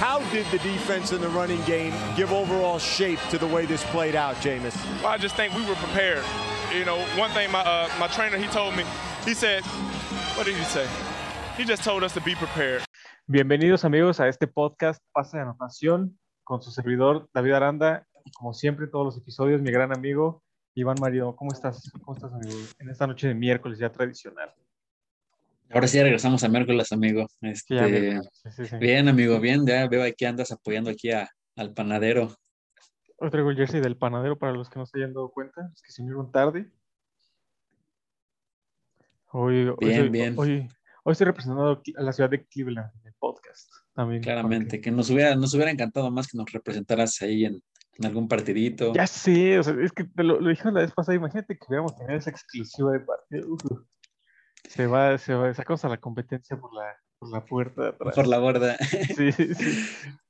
How did the defense and the running game give overall shape to the way this played out, Jameis? Well, I just think we were prepared. You know, one thing my uh, my trainer he told me, he said, what did he say? He just told us to be prepared. Bienvenidos amigos a este podcast Pase de Anotación con su servidor David Aranda y como siempre todos los episodios mi gran amigo Iván Mario. ¿Cómo estás? ¿Cómo estás amigo? En esta noche de miércoles ya tradicional. Ahora sí regresamos a miércoles, amigo. Este. Sí, sí. Bien, amigo, bien. Ya veo aquí andas apoyando aquí a- al panadero. Hoy traigo el jersey del panadero para los que no se hayan dado cuenta, los que se unieron tarde. Hoy, hoy, Bien, soy- bien. hoy, hoy estoy representando a la ciudad de Cleveland en el podcast también. Claramente, porque- que nos hubiera, nos hubiera encantado más que nos representaras ahí en, en algún partidito. Ya sé, o sea, es que te lo, lo la vez pasada, imagínate que hubiéramos tenido esa exclusiva de partido. Se va, se va, sacamos a la competencia por la, por la puerta de atrás. Por la borda. Sí, sí.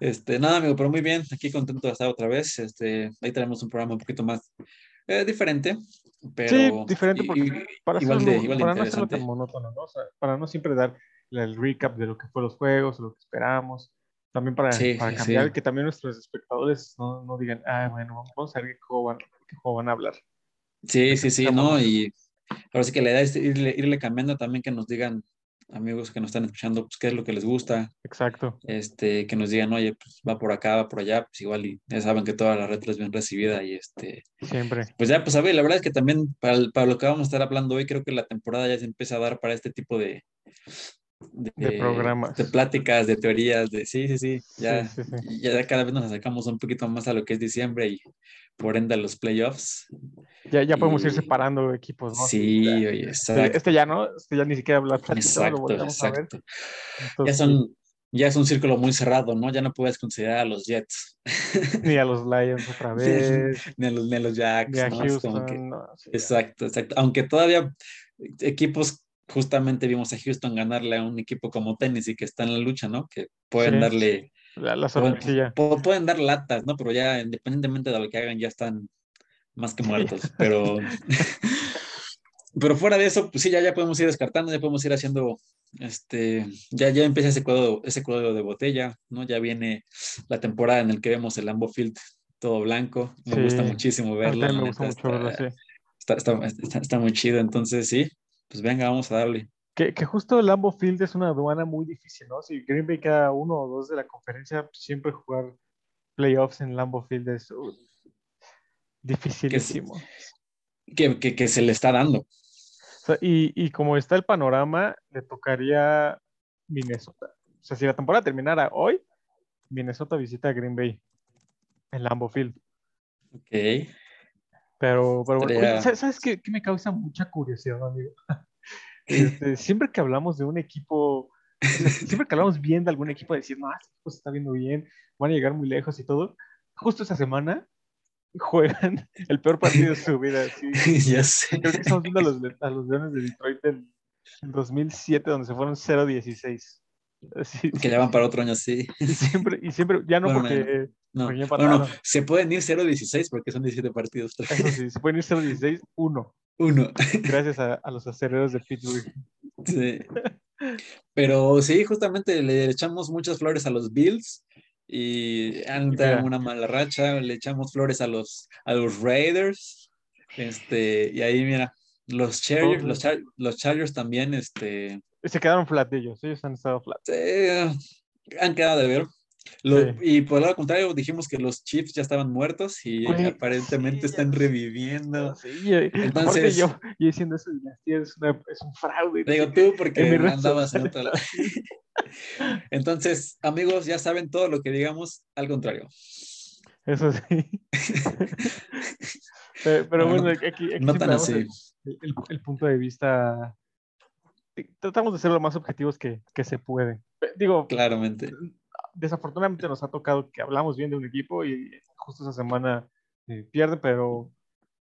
Este, nada, amigo, pero muy bien. Aquí contento de estar otra vez. Este, ahí tenemos un programa un poquito más eh, diferente. Pero, Sí, diferente porque y- para, igual hacerlo- de, igual para no hacerlo tan monótono, ¿no? O sea, para no siempre dar el recap de lo que fue los juegos, lo que esperamos. También para, Sí, para cambiar, sí. que también nuestros espectadores no, no digan, ah, bueno, vamos a ver qué juego van, qué juego van a hablar. Sí, sí, sí, ¿no? Y ahora sí que la idea es irle, irle cambiando también que nos digan, amigos que nos están escuchando, pues qué es lo que les gusta, Exacto. este, que nos digan, oye, pues va por acá, va por allá, pues igual y ya saben que toda la retro es bien recibida y este, Siempre. pues ya, pues a ver, la verdad es que también para, el- para lo que vamos a estar hablando hoy, creo que la temporada ya se empieza a dar para este tipo de... De programas. De pláticas, de teorías, de sí, sí, sí, ya, Sí, sí, sí. ya cada vez nos acercamos un poquito más a lo que es diciembre y por ende a los playoffs. Ya, ya podemos ir separando equipos, ¿no? Sí, oye, Este, exacto. este ya no, este ya ni siquiera habla platicado, lo Exacto, exacto. Ya Entonces, son, ya es un círculo muy cerrado, ¿no? Ya no puedes considerar a los Jets, Ni a los Lions otra vez, ni a los, ni a los Jacks, ni a ¿no? Como Houston. que- no, sí, ya. exacto, exacto. Aunque todavía equipos, justamente vimos a Houston ganarle a un equipo como Tennessee que está en la lucha, ¿no? Que pueden Sí. darle, La, la pueden, sorpresilla. pu- pueden dar latas, ¿no? Pero ya independientemente de lo que hagan, ya están más que muertos. Pero, pero fuera de eso, pues sí, ya, ya podemos ir descartando, ya podemos ir haciendo, este, ya, ya empieza ese cuadro, ese cuadro de botella, ¿no? Ya viene la temporada en el que vemos el Lambo Field todo blanco. Me Sí. gusta muchísimo verlo. la me gusta mucho está- está muy chido. Entonces, sí, pues venga, vamos a darle. Que, que justo el Lambeau Field es una aduana muy difícil, ¿no? Si Green Bay queda uno o dos de la conferencia, pues, siempre jugar playoffs en Lambeau Field es uh, dificilísimo. Que, que, que se le está dando. O sea, y, y como está el panorama, le tocaría Minnesota. O sea, si la temporada terminara hoy, Minnesota visita a Green Bay en Lambeau Field. Ok. Pero, pero bueno, Estaría- oye, ¿sabes- ¿sabes qué, qué me causa mucha curiosidad, amigo? Este, siempre que hablamos de un equipo, siempre que hablamos bien de algún equipo, decir, no, este equipo se está viendo bien, van a llegar muy lejos y todo, justo esa semana juegan el peor partido de su vida. sí. ya sé. Creo que estamos viendo a los, a los Leones de Detroit del, del 2007, donde se fueron 0-16. Así, Que ya van para otro año, sí. y siempre, y siempre, ya no Bueno, porque, No, porque no, no, se pueden ir 0-16 porque son 17 partidos. Eso sí, se pueden ir 0-16, uno, Uno. gracias a, a los acereros de Pittsburgh. Sí. Pero sí, justamente le echamos muchas flores a los Bills y han dado una mala racha. Le echamos flores a los, a los Raiders. Este, y ahí, mira, los Chargers, los, Char- los Chargers también, este, Se quedaron flat ellos, ellos han estado flat. eh, han quedado de ver. Lo- Sí. Y por el lado contrario, dijimos que los Chiefs ya estaban muertos y aparentemente sí, están reviviendo. Sí, Entonces- yo, yo diciendo eso dinastía es, una- es un fraude. Digo tú porque andabas en otro lado. Entonces, amigos, ya saben todo lo que digamos, al contrario. Eso sí. pero, pero No, bueno, no- aquí, aquí No siempre tan damos así. el, el- el punto de vista. Tratamos de ser lo más objetivos que, que se puede. Digo, Claramente. Desafortunadamente nos ha tocado que hablamos bien de un equipo y justo esa semana eh, pierde, pero,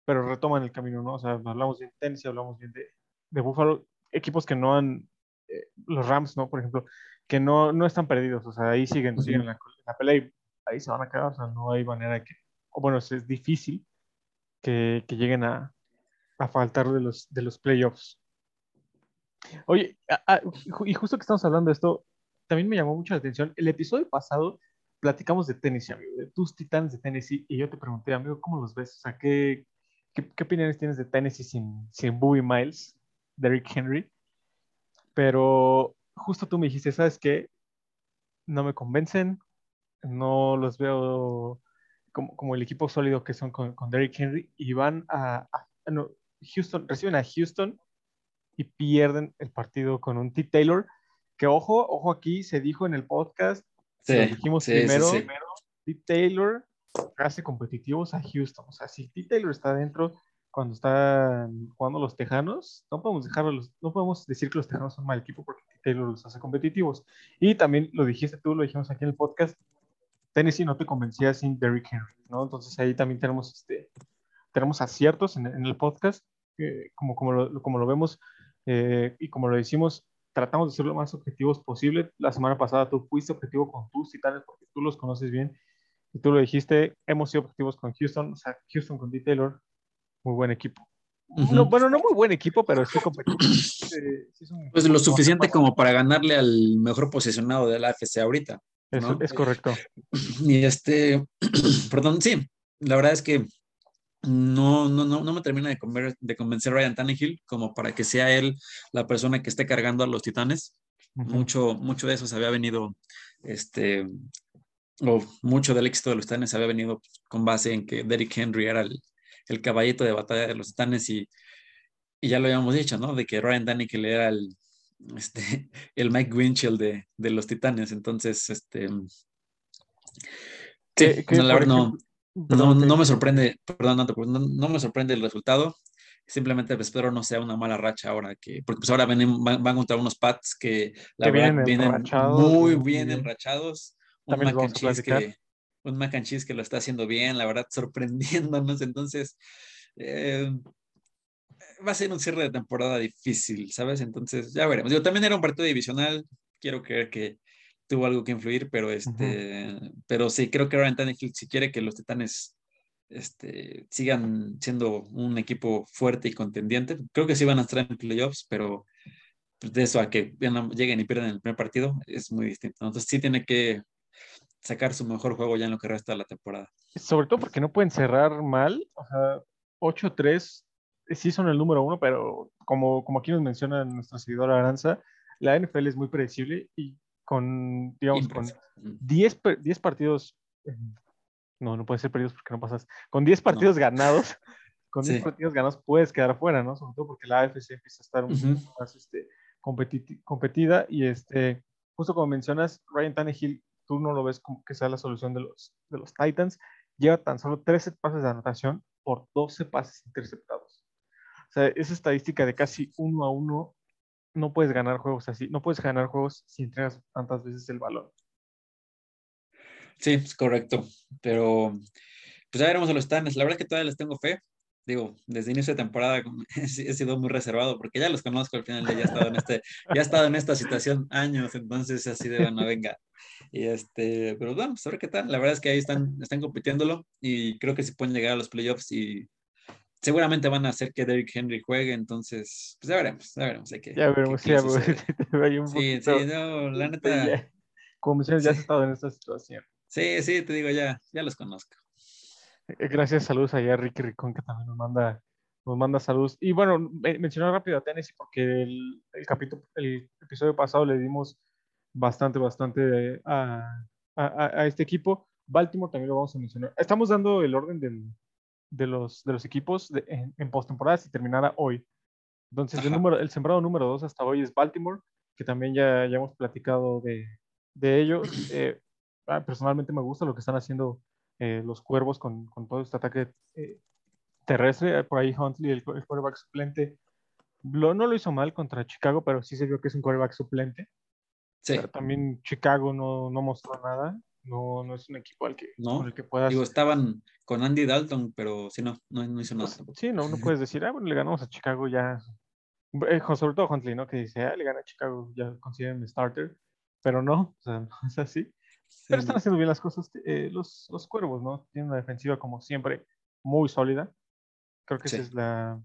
pero retoman el camino, ¿no? O sea, hablamos bien de Tennessee, hablamos bien de, de Buffalo, equipos que no han, eh, los Rams, ¿no? Por ejemplo, que no, no están perdidos, o sea, ahí siguen, siguen en la, en la pelea y ahí se van a quedar, o sea, no hay manera que, o bueno, es, difícil que, que lleguen a, a faltar de los, de los playoffs. Oye, a- a- ju- y justo que estamos hablando de esto, también me llamó mucho la atención. El episodio pasado platicamos de tenis, amigo, de tus titanes de Tennessee, y yo te pregunté, amigo, ¿cómo los ves? O sea, ¿qué, qué, opiniones tienes de Tennessee sin, sin Bowie Miles, Derrick Henry? Pero justo tú me dijiste, ¿sabes qué? No me convencen, no los veo como, como el equipo sólido que son con, con Derrick Henry, y van a, a no, Houston, reciben a Houston y pierden el partido con un T. Taylor, que ojo, ojo aquí, se dijo en el podcast, Sí, lo dijimos sí, primero, sí, primero. Taylor hace competitivos a Houston. O sea, si T. Taylor está dentro cuando están jugando los Tejanos, no podemos dejarlo, no podemos decir que los Tejanos son mal equipo porque T. Taylor los hace competitivos. Y también lo dijiste tú, lo dijimos aquí en el podcast, Tennessee no te convencía sin Derrick Henry, ¿no? Entonces ahí también tenemos, este, tenemos aciertos en, en el podcast, eh, como, como, lo, como lo vemos eh, y como lo decimos, tratamos de ser lo más objetivos posible. La semana pasada tú fuiste objetivo con tus titanes porque tú los conoces bien y tú lo dijiste, hemos sido objetivos con Houston, o sea, Houston con D. Taylor, muy buen equipo. No, bueno, no muy buen equipo, pero sí competitivo. Eh, sí Pues lo suficiente como para ganarle al mejor posicionado de la AFC ahorita. Es, es correcto. Y este, perdón, sí, la verdad es que no, no, no, no me termina de, conver- de convencer Ryan Tannehill como para que sea él la persona que esté cargando a los titanes. Ujú. Mucho, mucho de eso se había venido, este, o mucho del éxito de los titanes había venido con base en que Derrick Henry era el, el caballito de batalla de los titanes y, y ya lo habíamos dicho, ¿no? De que Ryan Tannehill era el, este, el Mike Winchell de, de los titanes. Entonces, este... Que- que, no, la verdad no, no, me sorprende, perdón, no, no, me sorprende el resultado. Simplemente pues, espero no sea una mala racha ahora, que, porque pues ahora vienen, van, van contra unos Pats que la Que verdad vienen muy bien enrachados. Un mac, and cheese que, un mac and cheese que lo está haciendo bien, la verdad, sorprendiéndonos. Entonces, eh, va a ser un cierre de temporada difícil, ¿sabes? Entonces, ya veremos. Yo también era un partido divisional, quiero creer que tuvo algo que influir, pero este, pero sí, creo que Ryan Tannehill, si quiere que los Titanes este, sigan siendo un equipo fuerte y contendiente, creo que sí van a estar en playoffs, pero pues, de eso a que lleguen y pierdan el primer partido es muy distinto. Entonces sí tiene que sacar su mejor juego ya en lo que resta de la temporada. Sobre todo porque no pueden cerrar mal. O sea, 8-3 eh, sí son el número uno, pero como, como aquí nos menciona nuestra seguidora Aranza, la NFL es muy predecible y con, digamos, con Impresionante. 10, per- 10 partidos, no, no puede ser perdidos porque no pasas, con 10 partidos ganados, con 10 Sí. partidos ganados puedes quedar fuera, ¿no? Sobre todo porque la AFC empieza a estar un Ujú. poco más este, competi- competida y este, justo como mencionas, Ryan Tannehill, tú no lo ves como que sea la solución de los, de los Titans, lleva tan solo 13 pases de anotación por 12 pases interceptados. O sea, esa estadística de casi uno a uno, no puedes ganar juegos así, no puedes ganar juegos si entregas tantas veces el balón. Sí, es correcto. Pero pues ya veremos a los Titanes. La verdad es que todavía les tengo fe. Digo, desde inicio de temporada he sido muy reservado porque ya los conozco al final. Ya he estado en, este, ya he estado en esta situación años, entonces así de bueno, venga. Y este, pero bueno, pues a ver qué tal. La verdad es que ahí están, están compitiéndolo y creo que si pueden llegar a los playoffs y seguramente van a hacer que Derrick Henry juegue. Entonces, pues ya veremos, ya veremos. Hay que, Ya veremos, ya veremos. Sí, sí, no, la Sí, neta. ya. Como mencionas, ya has Sí. estado en esta situación. Sí, sí, te digo, ya, ya los conozco. Eh, Gracias, saludos allá a Ricky Ricón, que también nos manda, nos manda saludos. Y bueno, me- mencionar rápido a Tennessee porque el, el capítulo, el episodio pasado le dimos bastante, bastante a, a- a- a este equipo. Baltimore también lo vamos a mencionar. Estamos dando el orden del- de, los, de los equipos de- en, en postemporada si terminara hoy. Entonces, el, número, el sembrado número dos hasta hoy es Baltimore, que también ya, ya hemos platicado de, de ellos. Eh, ah, personalmente me gusta lo que están haciendo eh, los cuervos con, con todo este ataque eh, terrestre. Por ahí Huntley, el, el quarterback suplente, lo- no lo hizo mal contra Chicago, pero sí se vio que es un quarterback suplente. Sí, Pero también Chicago no, no mostró nada. No, no es un equipo al que, No, que puedas. digo, estaban con Andy Dalton, pero sí, no, no, no hizo nada. pues, sí, no, no puedes decir, ah, bueno, le ganamos a Chicago ya. Eh, sobre todo Huntley, ¿no? Que dice, ah, le gana a Chicago, ya consiguen mi starter. Pero no, o sea, no es así. Pero están haciendo bien las cosas eh, los, los cuervos, ¿no? Tienen una defensiva, como siempre, muy sólida. Creo que Sí. esa es la.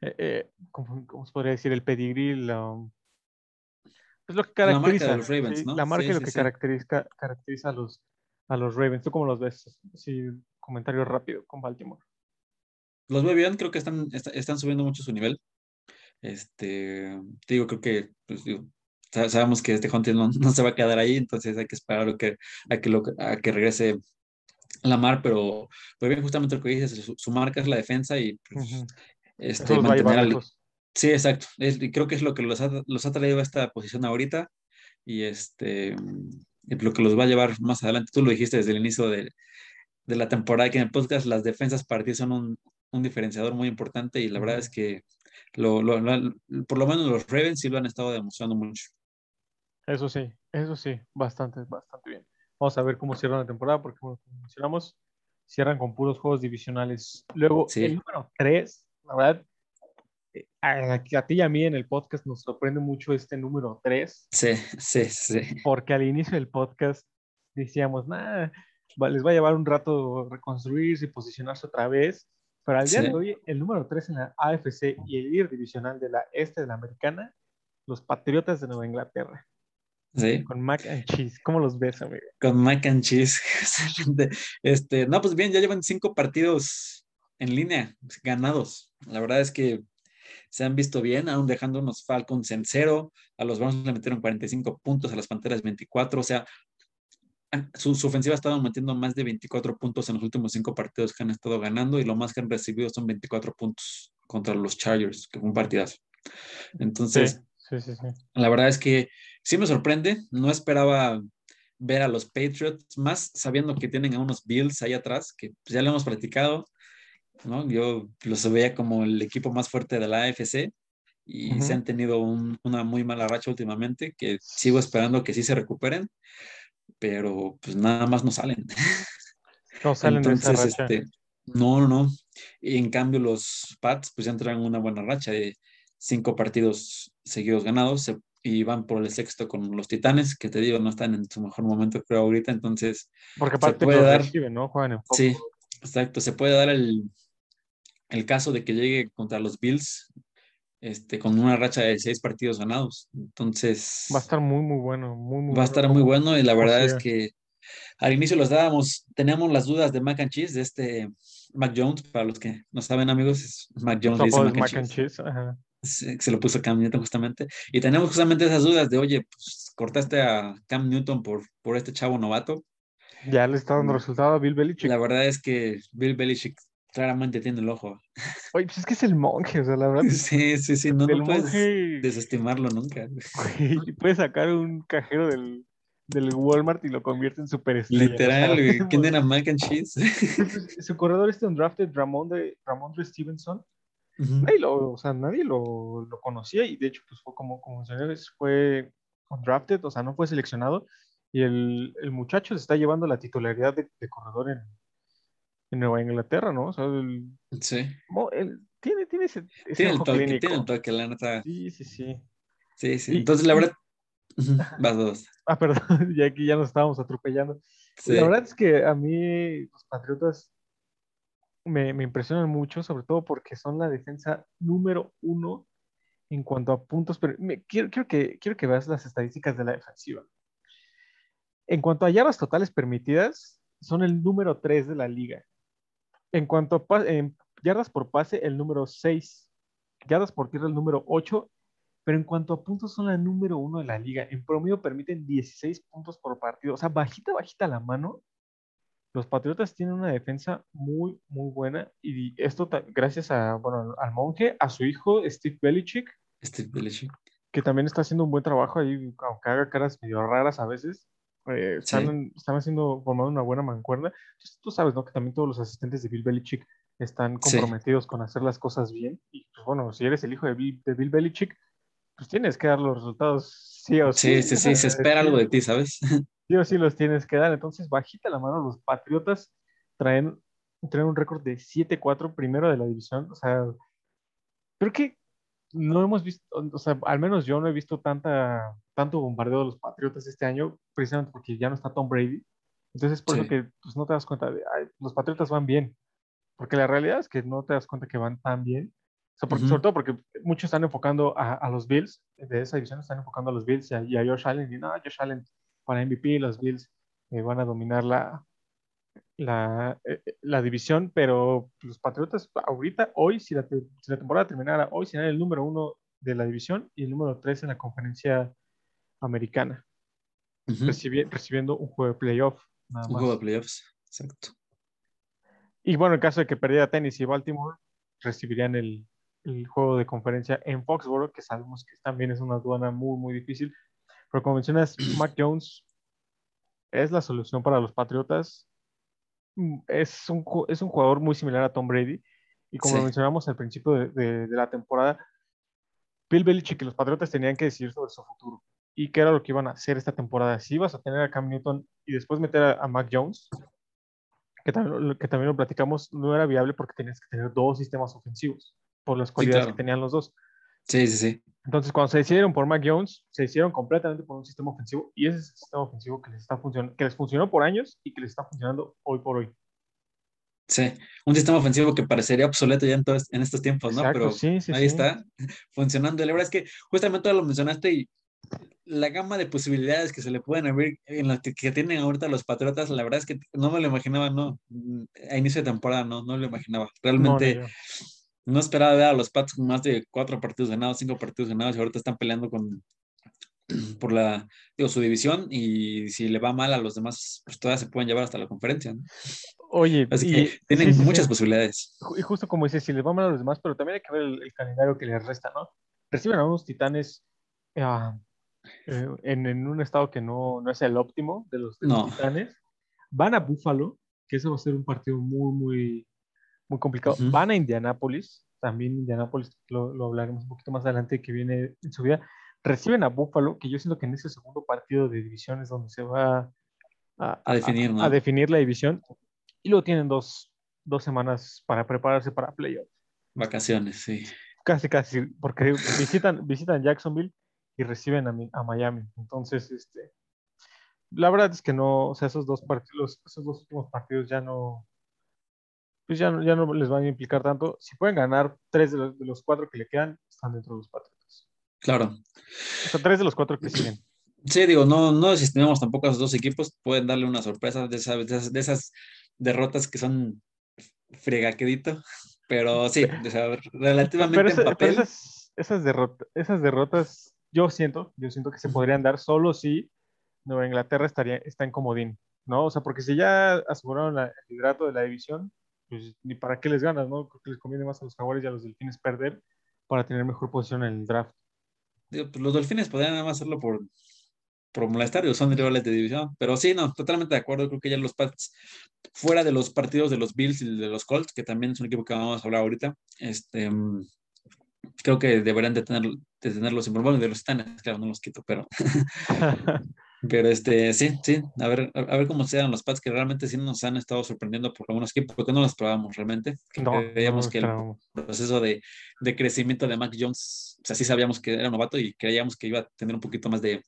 eh, eh, ¿cómo, cómo se podría decir? El pedigrí, la, Es lo que La marca de caracteriza. los Ravens, sí, ¿no? La marca Sí, es lo sí, que sí. caracteriza, caracteriza a los, a los Ravens. ¿Tú cómo los ves? Sí, comentario rápido con Baltimore. Los veo bien, creo que están, est- están subiendo mucho su nivel. Este, te digo, creo que pues, digo, sabemos que este Hunter no, no se va a quedar ahí, entonces hay que esperar a que, a que, lo, a que regrese Lamar, pero, pero bien, justamente lo que dices, su, su marca es la defensa y pues, este, mantener al, lejos. Sí, exacto. Es- creo que es lo que los ha, los ha traído a esta posición ahorita y este lo que los va a llevar más adelante. Tú lo dijiste desde el inicio de, de la temporada aquí en el podcast, las defensas para ti son un, un diferenciador muy importante y la verdad es que lo, lo- lo- por lo menos los Ravens sí lo han estado demostrando mucho. Eso sí, eso sí, bastante, bastante bien. Vamos a ver cómo cierran la temporada, porque como mencionamos, cierran con puros juegos divisionales. Luego, Sí. el número 3, la verdad, a, a ti y a mí en el podcast nos sorprende mucho este número 3, Sí, sí, sí. porque al inicio del podcast decíamos, nada, les va a llevar un rato reconstruirse y posicionarse otra vez, pero al día Sí. de hoy, el número 3 en la AFC y el líder divisional de la este de la americana, los Patriotas de Nueva Inglaterra, Sí. con mac and cheese. ¿Cómo los ves, amigo? Con mac and cheese. Este, no, pues bien, ya llevan cinco partidos en línea ganados. La verdad es que se han visto bien, aún dejando unos Falcons en cero. A los Browns le metieron 45 puntos, a las Panteras 24. O sea, su, su ofensiva ha estado metiendo más de 24 puntos en los últimos cinco partidos que han estado ganando y lo más que han recibido son 24 puntos contra los Chargers, que fue un partidazo. Entonces, Sí, sí, sí. la verdad es que sí me sorprende. No esperaba ver a los Patriots, más sabiendo que tienen a unos Bills ahí atrás, que ya lo hemos platicado, ¿no? Yo los veía como el equipo más fuerte de la AFC y Ujú. se han tenido un- una muy mala racha últimamente, que sigo esperando que sí se recuperen, pero pues nada más no salen. No salen de esa Entonces, racha. este, no, no. Y en cambio, los Pats, pues ya entran en una buena racha de cinco partidos seguidos ganados se- y van por el sexto con los Titanes, que te digo, no están en su mejor momento, creo, ahorita. Entonces, Porque aparte puede los dar- reciben, ¿no? Juegan en poco. sí, exacto. Se puede dar el, el caso de que llegue contra los Bills este, con una racha de seis partidos ganados. Entonces, Va a estar muy, muy bueno. Muy, muy va a estar muy bueno y la verdad es que al inicio los dábamos, teníamos las dudas de Mac and Cheese, de este Mac Jones, para los que no saben amigos, es Mac Jones, dice Mac and mac and Cheese. cheese. ajá. Se, se lo puso Cam Newton justamente. Y tenemos justamente esas dudas de, oye, pues cortaste a Cam Newton por, por este chavo novato. Ya le está dando Mm. resultado a Bill Belichick. La verdad es que Bill Belichick claramente tiene el ojo. Oye, pues es que es el monje, o sea, la verdad. Sí, sí, sí, no, no puedes monje desestimarlo nunca. güey, puede sacar un cajero del, del Walmart y lo convierte en superestrella. Literal, güey. ¿Quién era Mac and Cheese? Su corredor este undrafted, Ramón de Ramondre Stevenson, nadie lo, o sea, nadie lo, lo conocía y de hecho, pues fue como, como mencioné, fue undrafted, o sea, no fue seleccionado y el, el muchacho se está llevando la titularidad de, de corredor en, en Nueva Inglaterra, ¿no? O sea, el, Sí. el- tiene, tiene ese, ese Tiene el toque, tiene el toque, la neta. Sí, sí, sí. Sí, sí. Y- Entonces, la verdad. Vas dos. Ah, perdón, ya aquí ya nos estábamos atropellando. Sí. La verdad es que a mí los Patriotas me, me impresionan mucho, sobre todo porque son la defensa número uno en cuanto a puntos. Pero me- quiero, quiero que, quiero que veas las estadísticas de la defensiva. En cuanto a yardas totales permitidas, son el número 3 de la liga. En cuanto a en yardas por pase, el número 6. Yardas por tierra, el número 8. Pero en cuanto a puntos, son la número uno de la liga. En promedio permiten 16 puntos por partido. O sea, bajita, bajita la mano. Los Patriotas tienen una defensa muy, muy buena. Y esto gracias a, bueno, al monje, a su hijo Steve Belichick, Steve Belichick. que también está haciendo un buen trabajo ahí, aunque haga caras medio raras a veces. Eh, están, están haciendo, formando una buena mancuerna. Entonces, tú sabes, ¿no? Que también todos los asistentes de Bill Belichick están Sí. comprometidos con hacer las cosas bien. Y pues bueno, si eres el hijo de Bill, de Bill Belichick, pues tienes que dar los resultados sí o sí. Sí, sí, sí. Se espera algo de ti, ¿sabes? Sí o sí los tienes que dar. Entonces, bajita la mano, los Patriotas traen, traen un récord de 7-4 primero de la división. O sea, creo que no hemos visto, o sea, al menos yo no he visto tanta, tanto bombardeo de los Patriotas este año, precisamente porque ya no está Tom Brady. Entonces, por Sí. eso que pues, no te das cuenta de, "Ay, los Patriotas van bien. Porque la realidad es que no te das cuenta que van tan bien. porque, Sobre todo porque muchos están enfocando a, los Bills, de esa división están enfocando a los Bills y a, Josh Allen. Y no, Josh Allen para MVP, los Bills eh, van a dominar la, la, eh, la, división, pero los Patriotas ahorita, hoy, si la, si la temporada terminara hoy, serían el número uno de la división y el número tres en la conferencia americana, recibiendo un juego de playoff. un juego de playoffs, exacto. Y bueno, en caso de que perdiera Tennis y Baltimore, recibirían el, el juego de conferencia en Foxborough, que sabemos que también es una aduana muy, muy difícil. Pero como mencionas, Mac Jones es la solución para los Patriotas. Mm, es un, es un jugador muy similar a Tom Brady. Y como mencionamos al principio de, de, la temporada, Bill Belichick y los Patriotas tenían que decidir sobre su futuro. Y qué era lo que iban a hacer esta temporada. Si ibas a tener a Cam Newton y después meter a, a Mac Jones, que también, que también lo platicamos, no era viable porque tenías que tener dos sistemas ofensivos por las cualidades que tenían los dos. Sí, sí, sí. Entonces, cuando se decidieron por Mac Jones, se hicieron completamente por un sistema ofensivo y ese es el sistema ofensivo que les, está que les funcionó por años y que les está funcionando hoy por hoy. Sí, un sistema ofensivo que parecería obsoleto ya en, en estos tiempos, ¿no? Pero ahí está funcionando. La verdad es que justamente lo mencionaste y la gama de posibilidades que se le pueden abrir en las que, tienen ahorita los Patriotas, la verdad es que no me lo imaginaba, no, a inicio de temporada no, no lo imaginaba. Realmente no esperaba ver a los Pats con más de cuatro partidos ganados, cinco partidos ganados, y ahorita están peleando con por la, digo, su división, y si le va mal a los demás, pues todavía se pueden llevar hasta la conferencia. Oye, Así que tienen muchas posibilidades. Y justo como dices, si les va mal a los demás, pero también hay que ver el, calendario que les resta, ¿no? Reciben a unos titanes ah, eh, en, un estado que no, no, es el óptimo de los, titanes. Van a Buffalo, que eso va a ser un partido muy, muy, muy complicado. Van a Indianápolis, también Indianápolis, lo, lo, hablaremos un poquito más adelante, que viene en su vida. Reciben a Buffalo, que yo siento que en ese segundo partido de división es donde se va a, definir, a, definir la división. Y luego tienen dos, dos semanas para prepararse para playoffs. Vacaciones, sí. Casi, casi, porque visitan, visitan Jacksonville y reciben a, a Miami. Entonces, este, la verdad es que no, o sea, esos dos partidos, esos dos últimos partidos ya no, pues ya no, ya no les van a implicar tanto. Si pueden ganar tres de los, cuatro que le quedan, están dentro de los Patriotas. Claro. O sea, tres de los cuatro que siguen. Sí, digo, no, no desestimamos tampoco a esos dos equipos, pueden darle una sorpresa de, esas, de esas derrotas que son fregaquedito, pero sí, relativamente en papel. esas, esas, esas derrotas, yo siento, yo siento que se podrían dar solo si Nueva Inglaterra estaría, está en comodín, ¿no? O sea, porque si ya aseguraron el hidrato de la división, pues ni para qué les ganas, ¿no? Creo que les conviene más a los jaguares y a los delfines perder para tener mejor posición en el draft. Pues, los delfines podrían nada más hacerlo por, por molestar, son rivales de división, pero sí, no, totalmente de acuerdo, creo que ya los Pats, fuera de los partidos de los Bills y de los Colts, que también es un equipo que vamos a hablar ahorita, este, creo que deberían de, tener, de tenerlos en de los Titanes, claro, no los quito, pero Pero este, sí, sí, a ver, a, ver cómo se dan los pads que realmente sí nos han estado sorprendiendo por algunos equipos, porque no los probamos realmente. No, Veíamos que el proceso de, de, crecimiento de Mac Jones, o sea, sí sabíamos que era novato y creíamos que iba a tener un poquito más de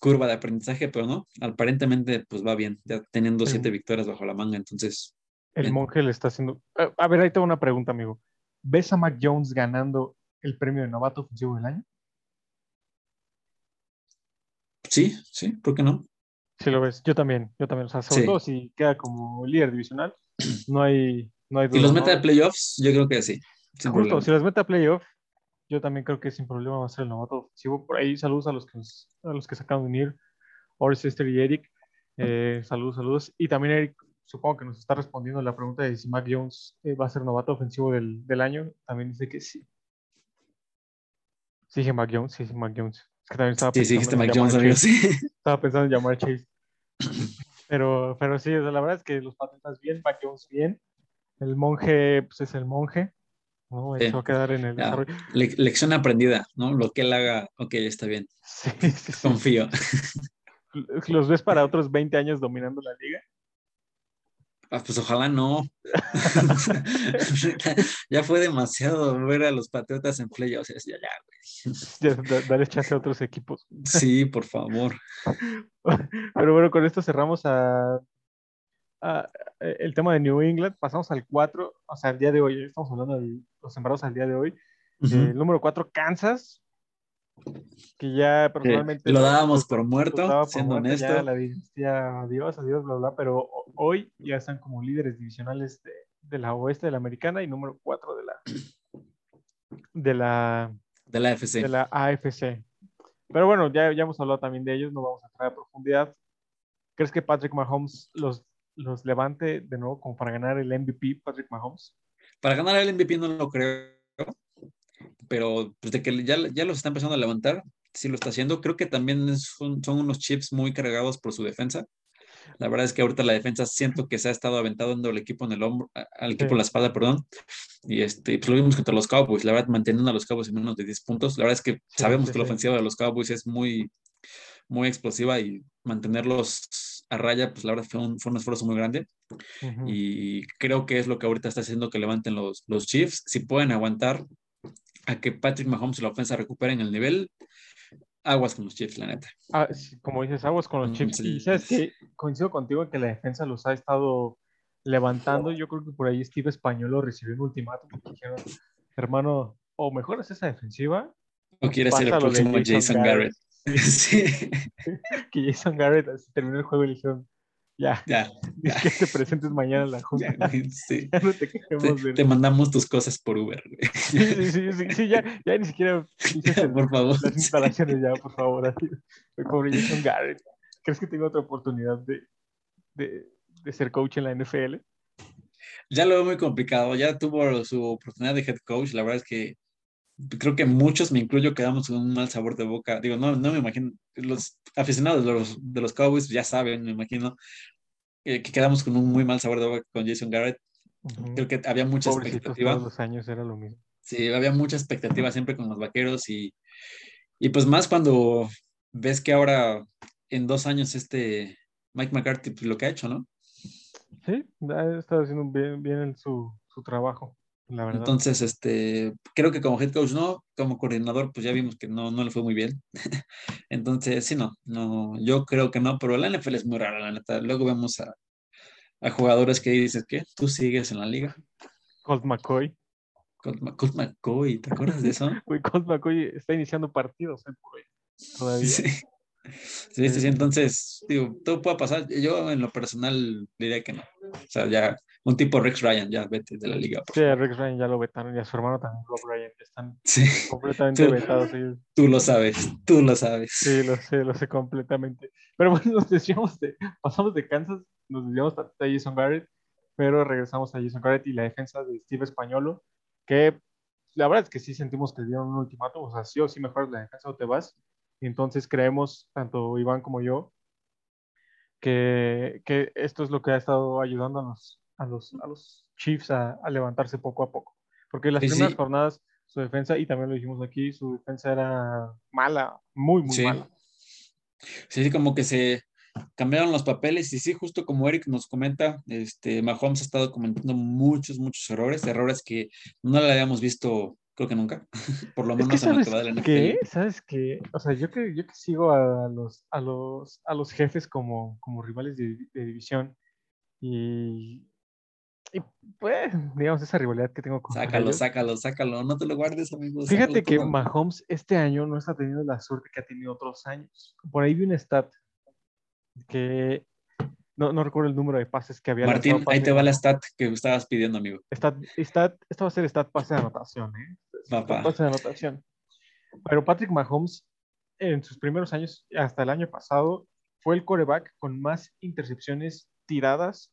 curva de aprendizaje, pero no, aparentemente pues va bien, ya teniendo siete victorias bajo la manga, entonces. El monje le está haciendo. A ver, ahí tengo una pregunta, amigo. ¿Ves a Mac Jones ganando el premio de novato ofensivo del año? Sí, sí, ¿por qué no? Sí lo ves, yo también, yo también, o sea, sobre todo si queda como líder divisional, no hay, no hay duda. ¿Y los mete a playoffs? Yo creo que sí. Justo, si los mete a playoffs, yo también creo que sin problema va a ser el novato ofensivo. Por ahí saludos a los que, a los que se acaban de unir, Sister y Eric. Eh, saludos, saludos. Y también Eric, supongo que nos está respondiendo la pregunta de si Mac Jones eh, va a ser novato ofensivo del, del, año. También dice que sí. Sí, Mac Jones, sí, sí, Mac Jones que también estaba sí, sí, Mike Jones, sí. Estaba pensando en llamar Chase. Pero, pero sí, la verdad es que los Patriotas bien, Mike Jones bien. El monje, pues es el monje. ¿no? Eso va a quedar en el desarrollo. lección aprendida, ¿no? Lo que él haga, ok, está bien. Sí, sí, Confío. ¿Los ves para otros 20 años dominando la liga? Ah, pues ojalá no. ya fue demasiado ver a los Patriotas en playoffs. Ya, ya, güey. Dale chance a otros equipos. Sí, por favor. Pero bueno, con esto cerramos a, el tema de New England. Pasamos al 4, o sea, al día de hoy. Estamos hablando de los sembrados al día de hoy. Uh el número 4, Kansas, que ya personalmente... Lo dábamos por muerto, siendo honesto. Ya la dinastía, adiós, adiós, bla, bla, pero hoy ya están como líderes divisionales de, de la oeste de la americana y número 4 de la... De la... De la AFC. De la AFC. Pero bueno, ya, ya hemos hablado también de ellos, no vamos a entrar a profundidad. ¿Crees que Patrick Mahomes los, los levante de nuevo como para ganar el MVP, Patrick Mahomes? Para ganar el MVP no lo creo, pero pues de que ya, ya los está empezando a levantar, sí lo está haciendo. Creo que también son, son unos chips muy cargados por su defensa. La verdad es que ahorita la defensa siento que se ha estado aventando el equipo en el hombro, al equipo en la espalda, perdón. Y este, pues lo vimos contra los Cowboys, la verdad, manteniendo a los Cowboys en menos de 10 puntos. La verdad es que sabemos que la ofensiva de los Cowboys es muy, muy explosiva y mantenerlos a raya, pues la verdad fue un, fue un esfuerzo muy grande. Y creo que es lo que ahorita está haciendo que levanten los, los Chiefs. Si pueden aguantar a que Patrick Mahomes y la ofensa recuperen el nivel, aguas con los Chiefs, la neta. Ah, como dices, aguas con los mm, Chiefs. Y sabes que coincido contigo en que la defensa los ha estado levantando. Yo creo que por ahí Steve Españolo recibió un ultimátum dijeron, hermano, o mejoras esa defensiva. O quieres ser el próximo Jason, Garrett. sí. que Jason Garrett así terminó el juego y le dijeron, ya, ya, ya. que te presentes mañana en la junta. Ya, sí. ya no te te, te, mandamos tus cosas por Uber. Sí, sí, sí, sí, sí ya, ya, ni siquiera por favor. las instalaciones ya, por favor. Así. Pobre Jason Garrett. ¿Crees que tengo otra oportunidad de, de, de, ser coach en la NFL? Ya lo veo muy complicado. Ya tuvo su oportunidad de head coach. La verdad es que creo que muchos, me incluyo, quedamos con un mal sabor de boca. Digo, no, no me imagino, los aficionados de los, de los Cowboys ya saben, me imagino, que quedamos con un muy mal sabor de boca con Jason Garrett. Creo que había mucha expectativa. Todos los años era lo mismo. Sí, había mucha expectativa siempre con los vaqueros y, y pues más cuando ves que ahora en dos años este Mike McCarthy pues, lo que ha hecho, ¿no? Sí, ha estado haciendo bien, bien su, su trabajo. Entonces, este, creo que como head coach no, como coordinador, pues ya vimos que no, no le fue muy bien. Entonces, sí, no, no, yo creo que no, pero la NFL es muy rara, la neta. Luego vemos a, a jugadores que dices que tú sigues en la liga. Colt McCoy. Colt, McCoy, ¿te acuerdas de eso? Colt McCoy está iniciando partidos ¿eh? todavía. Sí. Sí, sí, sí, entonces, digo, todo puede pasar. Yo en lo personal diría que no. O sea, ya un tipo Rex Ryan, ya vete de la liga. sí, a Rex Ryan ya lo vetaron y a su hermano también, Rob Ryan, están completamente vetados. Tú lo sabes, tú lo sabes. Sí, lo sé, lo sé completamente. Pero bueno, nos decíamos de, pasamos de Kansas, nos desviamos a Jason Garrett, pero regresamos a Jason Garrett y la defensa de Steve Españolo, que la verdad es que sí sentimos que dieron un ultimato, o sea, sí o sí mejoras la defensa o te vas y entonces creemos, tanto Iván como yo, que, que esto es lo que ha estado ayudando a los, a los, Chiefs a, a levantarse poco a poco. Porque las primeras jornadas, su defensa, y también lo dijimos aquí, su defensa era mala, muy, muy mala. Sí, sí, como que se cambiaron los papeles y sí, justo como Eric nos comenta, este, Mahomes ha estado comentando muchos, muchos errores, errores que no le habíamos visto Creo que nunca. Por lo menos en lo que va de la ¿qué? ¿Sabes qué? O sea, yo que, yo que sigo a los, a los, a los jefes como, como rivales de, división y, y, pues, digamos, esa rivalidad que tengo con Sácalo, sácalo, sácalo. No te lo guardes, amigo. Fíjate que Mahomes este año no está teniendo la suerte que ha tenido otros años. Por ahí vi un stat que no, no, recuerdo el número de pases que había. Martín, ahí te va la stat que estabas pidiendo, amigo. Stat, stat, esto va a ser stat pase de anotación, ¿eh? Pase de anotación. Pero Patrick Mahomes, en sus primeros años, hasta el año pasado, fue el coreback con más intercepciones tiradas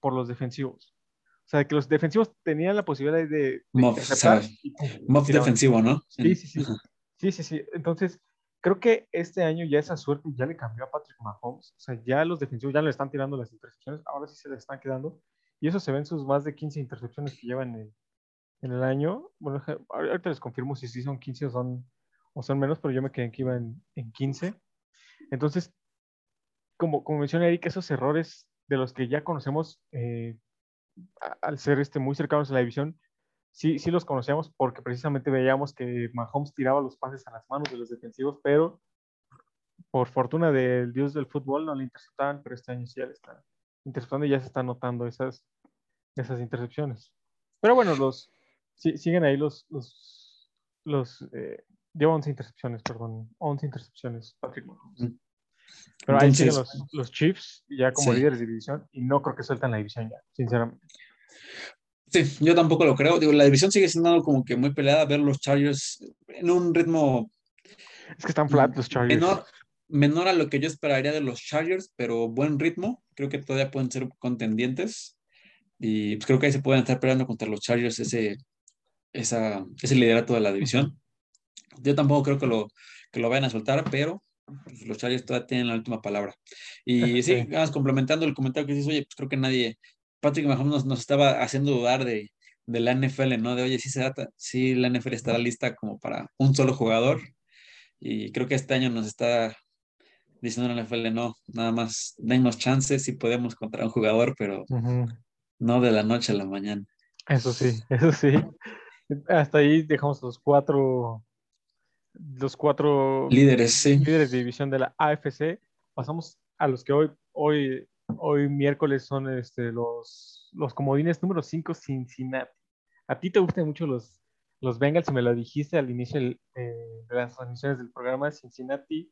por los defensivos. O sea, que los defensivos tenían la posibilidad de. de Mof, defensivo, ¿no? Sí, sí, sí. Sí, sí, sí. Entonces, creo que este año ya esa suerte ya le cambió a Patrick Mahomes. O sea, ya los defensivos ya le están tirando las intercepciones, ahora sí se le están quedando. Y eso se ve en sus más de 15 intercepciones que llevan en, en el año. Bueno, ahorita les confirmo si sí son 15 o son, o son menos, pero yo me quedé que iba en, en 15. Entonces, como, como menciona Eric, esos errores de los que ya conocemos eh, al ser este, muy cercanos a la división, sí, sí los conocíamos porque precisamente veíamos que Mahomes tiraba los pases a las manos de los defensivos, pero por fortuna del dios del fútbol no le interceptaban, pero este año sí ya le están interceptando y ya se están notando esas, esas intercepciones. Pero bueno, los, siguen ahí los, los, los eh, lleva 11 intercepciones, perdón, 11 intercepciones, Patrick Mahomes. Mm. Pero ahí Entonces- siguen los, los Chiefs ya como Sí. líderes de división y no creo que sueltan la división ya, sinceramente. Sí, yo tampoco lo creo. Digo, la división sigue siendo como que muy peleada. Ver los Chargers en un ritmo Es que están flat los Chargers. menor, menor a lo que yo esperaría de los Chargers, pero buen ritmo. Creo que todavía pueden ser contendientes. Y pues creo que ahí se pueden estar peleando contra los Chargers ese, esa, ese liderato de la división. Yo tampoco creo que lo, que lo vayan a soltar, pero pues, los Chargers todavía tienen la última palabra. Y sí, Sí. nada más complementando el comentario que dices, oye, pues creo que nadie, Patrick Mahomes nos, nos estaba haciendo dudar de, de la NFL, ¿no? De, oye, sí, se data, sí, la NFL estará lista como para un solo jugador. Y creo que este año nos está diciendo la NFL, no, nada más dennos chances si podemos contra un jugador, pero no de la noche a la mañana. Eso sí, eso sí. Hasta ahí dejamos los cuatro, los cuatro Líderes, sí. líderes de división de la AFC. Pasamos a los que hoy, hoy, hoy miércoles son este, los, los comodines número 5, Cincinnati. A ti te gustan mucho los, los Bengals, y me lo dijiste al inicio eh, de las transmisiones del programa. Cincinnati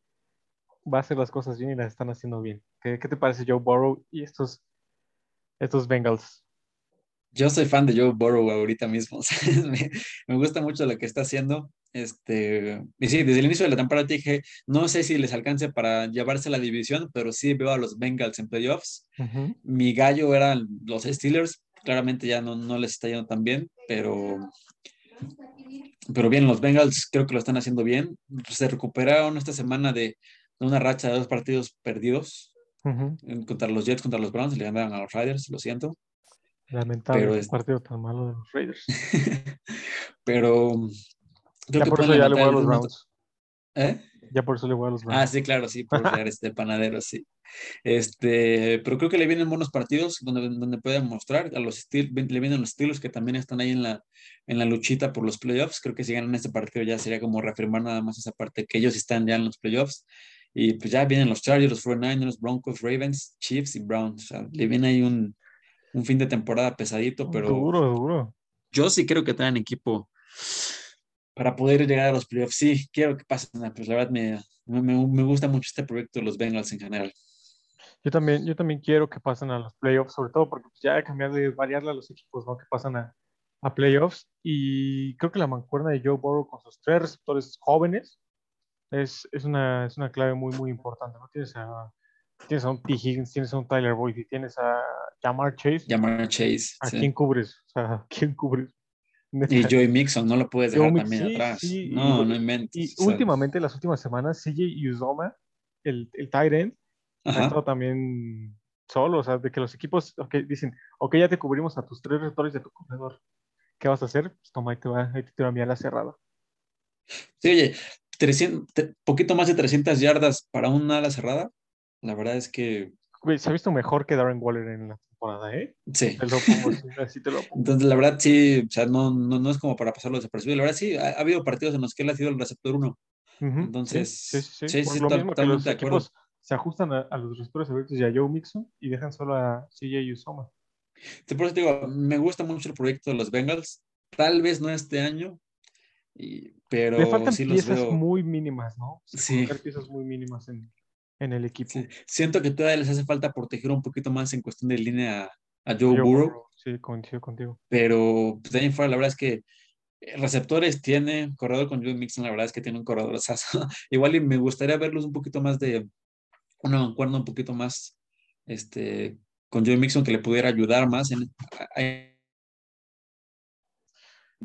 va a hacer las cosas bien y las están haciendo bien. ¿Qué, qué te parece Joe Burrow y estos, estos Bengals? Yo soy fan de Joe Burrow ahorita mismo. me gusta mucho lo que está haciendo. Este, y sí, desde el inicio de la temporada te dije, no sé si les alcance para llevarse la división, pero sí veo a los Bengals en playoffs. Mi gallo eran los Steelers. Claramente ya no, no les está yendo tan bien, pero, pero bien, los Bengals creo que lo están haciendo bien. Se recuperaron esta semana de, de una racha de dos partidos perdidos en- contra los Jets, contra los Browns, le ganaron a los Riders, lo siento. Lamentable Pero es- partido tan malo de los Raiders. pero creo ya que por eso pueden ya le voy a los. Browns. ¿Eh? Ya por eso le voy a los Browns. Ah, sí, claro, sí, por ser este panadero, sí. Este, pero creo que le vienen buenos partidos donde, donde puede mostrar a los Steel- le vienen los Steelers que también están ahí en la, en la luchita por los playoffs. Creo que si ganan este partido ya sería como reafirmar nada más esa parte que ellos están ya en los playoffs. Y pues ya vienen los Chargers, los 49ers, Broncos, Ravens, Chiefs y Browns. O sea, le viene ahí un, un fin de temporada pesadito, pero Duro, duro. yo sí creo que traen equipo para poder llegar a los playoffs. Sí, quiero que pasen, pues la verdad me, me, me gusta mucho este proyecto de los Bengals en general. Yo también, yo también quiero que pasen a los playoffs, sobre todo porque pues, ya hay que cambiar de variarle a los equipos, ¿no? Que pasan a, a playoffs. Y creo que la mancuerna de Joe Burrow con sus tres receptores jóvenes es, es, una, es una clave muy, muy importante, ¿no? Tienes a, tienes a un T. Higgins, tienes a un Tyler Boyd y tienes a Jamar Chase. Llamar Chase ¿A sí. quién cubres? O sea, ¿a quién cubres? Y Joey Mixon, no lo puedes dejar también atrás. sí, no, y- no inventes. Y últimamente, las últimas semanas, CJ Uzoma, el, el tight end, ha estado también solo, o sea, de que los equipos ok, dicen, ok, ya te cubrimos a tus tres receptores de tu corredor. ¿Qué vas a hacer? Pues toma, ahí te va, ahí te tiro a mi ala cerrada. Sí, oye, 300, te- poquito más de 300 yardas para un ala cerrada. La verdad es que se ha visto mejor que Darren Waller en la temporada, ¿eh? sí. Te lo pongo así, te lo pongo. Entonces, la verdad, sí, o sea, no, no, no es como para pasarlo desapercibido. La verdad, sí, ha, ha habido partidos en los que él ha sido el receptor uno. Ujú, Entonces, sí, sí, sí, sí, sí, los de acuerdo. se ajustan a, a los receptores abiertos y a Joe Mixon y dejan solo a CJ Uzoma. Sí, por eso te digo, me gusta mucho el proyecto de los Bengals. Tal vez no este año, y- pero Le faltan sí los piezas veo. muy mínimas, ¿no? O sea, Sí. piezas muy mínimas en, en el equipo. Sí, Siento que todavía les hace falta proteger un poquito más en cuestión de línea a, a Joe Joe Burrow, Burrow, Sí, coincido contigo. pero pues, de ahí fuera, la verdad es que eh, receptores tiene, corredor con Joe Mixon, la verdad es que tiene un corredor Igual y me gustaría verlos un poquito más de una mancuerna un poquito más este, con Joe Mixon que le pudiera ayudar más en,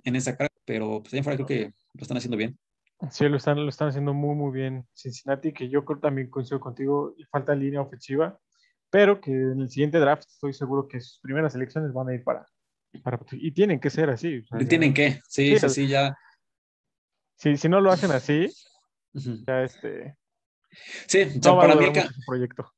en esa carga, pero pues de ahí fuera creo que lo están haciendo bien. Sí, lo están, lo están haciendo muy, muy bien. Cincinnati, que yo creo también coincido contigo, falta línea ofensiva, pero que en el siguiente draft estoy seguro que sus primeras elecciones van a ir para, para y tienen que ser así. o sea, Y ya- Tienen que, sí, Sí, sí, sí, ya. Si, si no lo hacen así, ya este, Sí, o sea, no para, mí, el proyecto.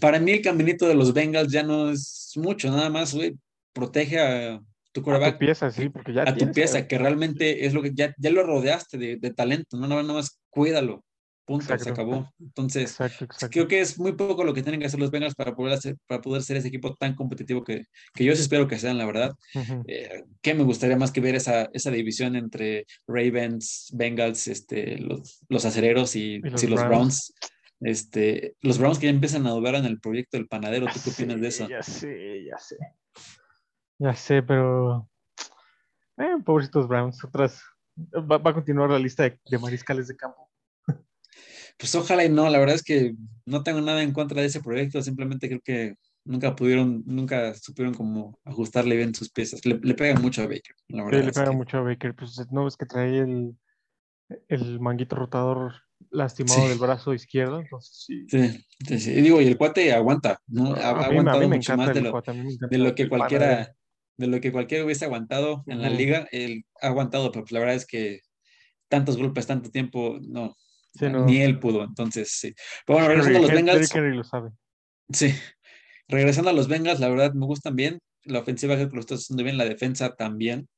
para mí el caminito de los Bengals ya no es mucho, nada más, güey, protege a tu A tu quarterback, pieza, sí, porque ya a tu pieza, que realmente es lo que ya, ya lo rodeaste de, de talento, no nada más cuídalo. Punto, se acabó. Entonces, Exacto, exacto. creo que es muy poco lo que tienen que hacer los Bengals para poder, hacer, para poder ser ese equipo tan competitivo que, que yo sí espero que sean, la verdad. Eh, ¿Qué me gustaría más que ver esa, esa división entre Ravens, Bengals, este, los, los acereros y, los sí, los Browns. Browns? Este, los Browns que ya empiezan a dudar en el proyecto del panadero, ¿tú qué opinas de eso? Ya sé, ya sé. Ya sé, pero. Eh, pobrecitos Browns. Otras. Va, va a continuar la lista de, de mariscales de campo. Pues ojalá y no, la verdad es que no tengo nada en contra de ese proyecto, simplemente creo que nunca pudieron, nunca supieron como ajustarle bien sus piezas. Le, le pegan mucho a Baker, la Sí, verdad. le es pega que- mucho a Baker. Pues no ves que trae el, el manguito rotador lastimado Sí. del brazo izquierdo. Entonces, sí. Sí, sí, sí. Y digo, y el cuate aguanta, ¿no? Ha, a, mí, a aguantado mí me mucho encanta más de lo, cuate, a de lo que panadero. De lo que cualquiera hubiese aguantado en la liga, él ha aguantado, pero pues la verdad es que tantos golpes, tanto tiempo, no, Sí, no. ni él pudo, entonces sí. Pero bueno, Henry- regresando a los Bengals, Henry lo sabe. sí, regresando a los Bengals, la verdad me gustan bien, la ofensiva creo que lo está haciendo bien, la defensa también,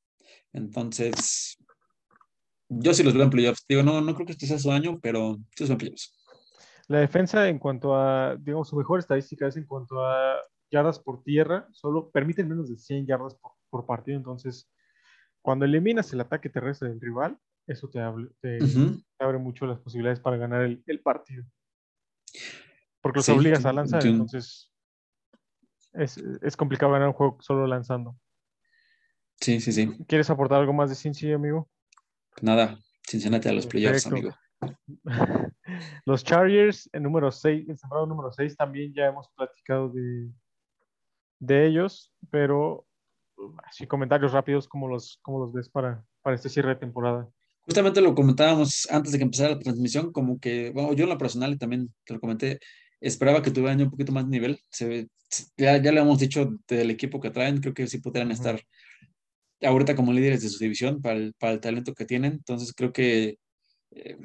entonces yo sí los veo en playoffs, digo, no, no creo que este sea su año, pero sí los veo en playoffs. La defensa en cuanto a, digamos, su mejor estadística es en cuanto a yardas por tierra, solo permiten menos de 100 yardas por, por partido, entonces cuando eliminas el ataque terrestre del rival, eso te, hable- te- Ujú. te abre mucho las posibilidades para ganar el, el partido. Porque los Sí, obligas a lanzar, entonces es, es complicado ganar un juego solo lanzando. Sí, sí, sí. ¿Quieres aportar algo más de Cincy, amigo? Nada, Cincinnati a los playoffs, amigo. Los Chargers, el número 6, el sembrado número 6, también ya hemos platicado de, de ellos, pero uh, así comentarios rápidos, ¿cómo los, cómo los ves para, para este cierre de temporada? Justamente lo comentábamos antes de que empezara la transmisión, como que, bueno, yo en lo personal y también te lo comenté, esperaba que tuvieran un poquito más de nivel. Se ya, ya le hemos dicho del equipo que traen, creo que sí podrían estar ahorita como líderes de su división para el, para el talento que tienen. Entonces creo que eh,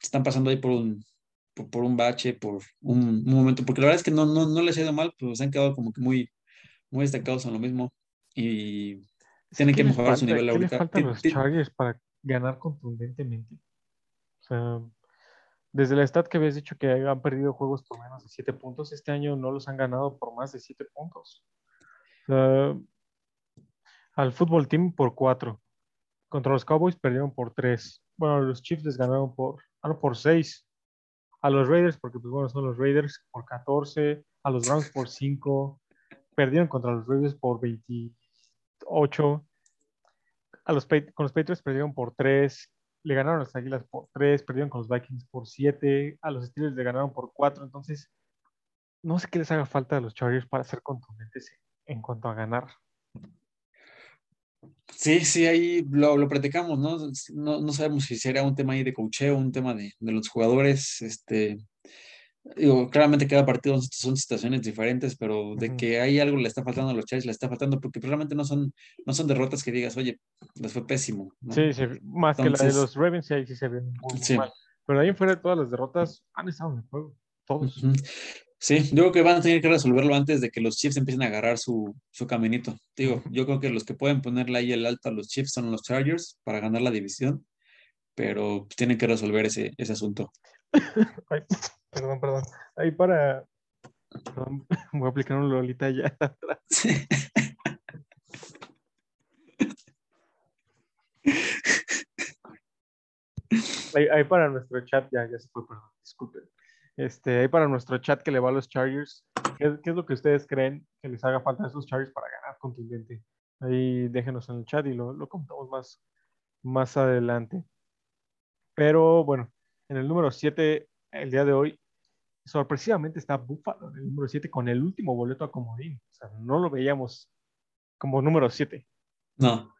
están pasando ahí por un, por, por un bache, por un, un momento, porque la verdad es que no, no, no les ha ido mal, pues se han quedado como que muy, muy destacados en lo mismo y tienen ¿Qué que mejorar su nivel ¿Qué ahorita. Ti- los Chargers para ganar contundentemente? O sea, desde la stat que habías dicho que han perdido juegos por menos de 7 puntos, este año no los han ganado por más de 7 puntos. Al fútbol team por 4. Contra los Cowboys perdieron por 3. Bueno, los Chiefs les ganaron por, ah, no, por 6. A los Raiders, porque pues bueno, son los Raiders por 14. A los Browns por 5. Perdieron contra los Raiders por 28. A los, con los Patriots perdieron por 3. Le ganaron a las Águilas por 3. Perdieron con los Vikings por 7. A los Steelers le ganaron por 4. Entonces, no sé qué les haga falta a los Chargers para ser contundentes en cuanto a ganar. Sí, sí, ahí lo, lo platicamos, ¿no? ¿no? No sabemos si será un tema ahí de coacheo, un tema de, de los jugadores, este, digo, claramente cada partido son situaciones diferentes, pero de Ujú. que hay algo le está faltando a los Chargers, le está faltando, porque realmente no son, no son derrotas que digas, oye, les fue pésimo, ¿no? Sí, sí, más que la de Entonces- los Ravens, sí, ahí sí se ve muy, Sí. mal. Pero ahí en fuera de todas las derrotas han estado en el juego. Todos. Ujú. Sí, yo creo que van a tener que resolverlo antes de que los Chiefs empiecen a agarrar su, su caminito. Digo, yo creo que los que pueden ponerle ahí el alto a los Chiefs son los Chargers para ganar la división, pero tienen que resolver ese, ese asunto. Perdón, perdón. Ahí para. Perdón, voy a aplicar un Lolita ya. Sí. Ahí, ahí para nuestro chat, ya, ya se fue, perdón, disculpen. Este, ahí para nuestro chat que le va a los Chargers, ¿qué, qué es lo que ustedes creen que les haga falta a esos Chargers para ganar contundente? Ahí déjenos en el chat y lo, lo comentamos más, más adelante. Pero bueno, en el número 7, el día de hoy, sorpresivamente está Buffalo en el número 7 con el último boleto a comodín. O sea, no lo veíamos como número 7. No,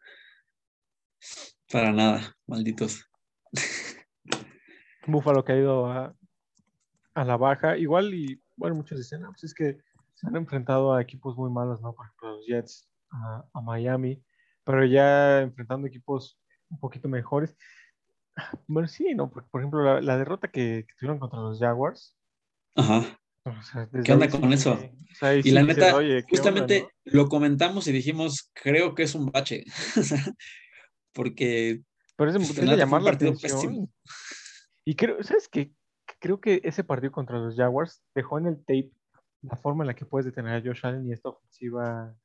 para nada, malditos. Buffalo que ha ido a, a la baja. Igual, y bueno, muchos dicen, "Ah, pues es que se han enfrentado a equipos muy malos, ¿no? Por ejemplo, los Jets, a, a Miami, pero ya enfrentando equipos un poquito mejores. Bueno, sí, ¿no? Porque, por ejemplo, la, la derrota que, que tuvieron contra los Jaguars. Ajá. o sea, desde ¿Qué onda sí con eso? o sea, ahí Y sí la neta, "Oye, ¿qué onda, justamente no?". lo comentamos y dijimos, creo que es un bache. Porque Pero es, Pues, de fue llamar un la partido atención. pésimo. Y creo, ¿sabes qué? creo que ese partido contra los Jaguars dejó en el tape la forma en la que puedes detener a Josh Allen y esta ofensiva,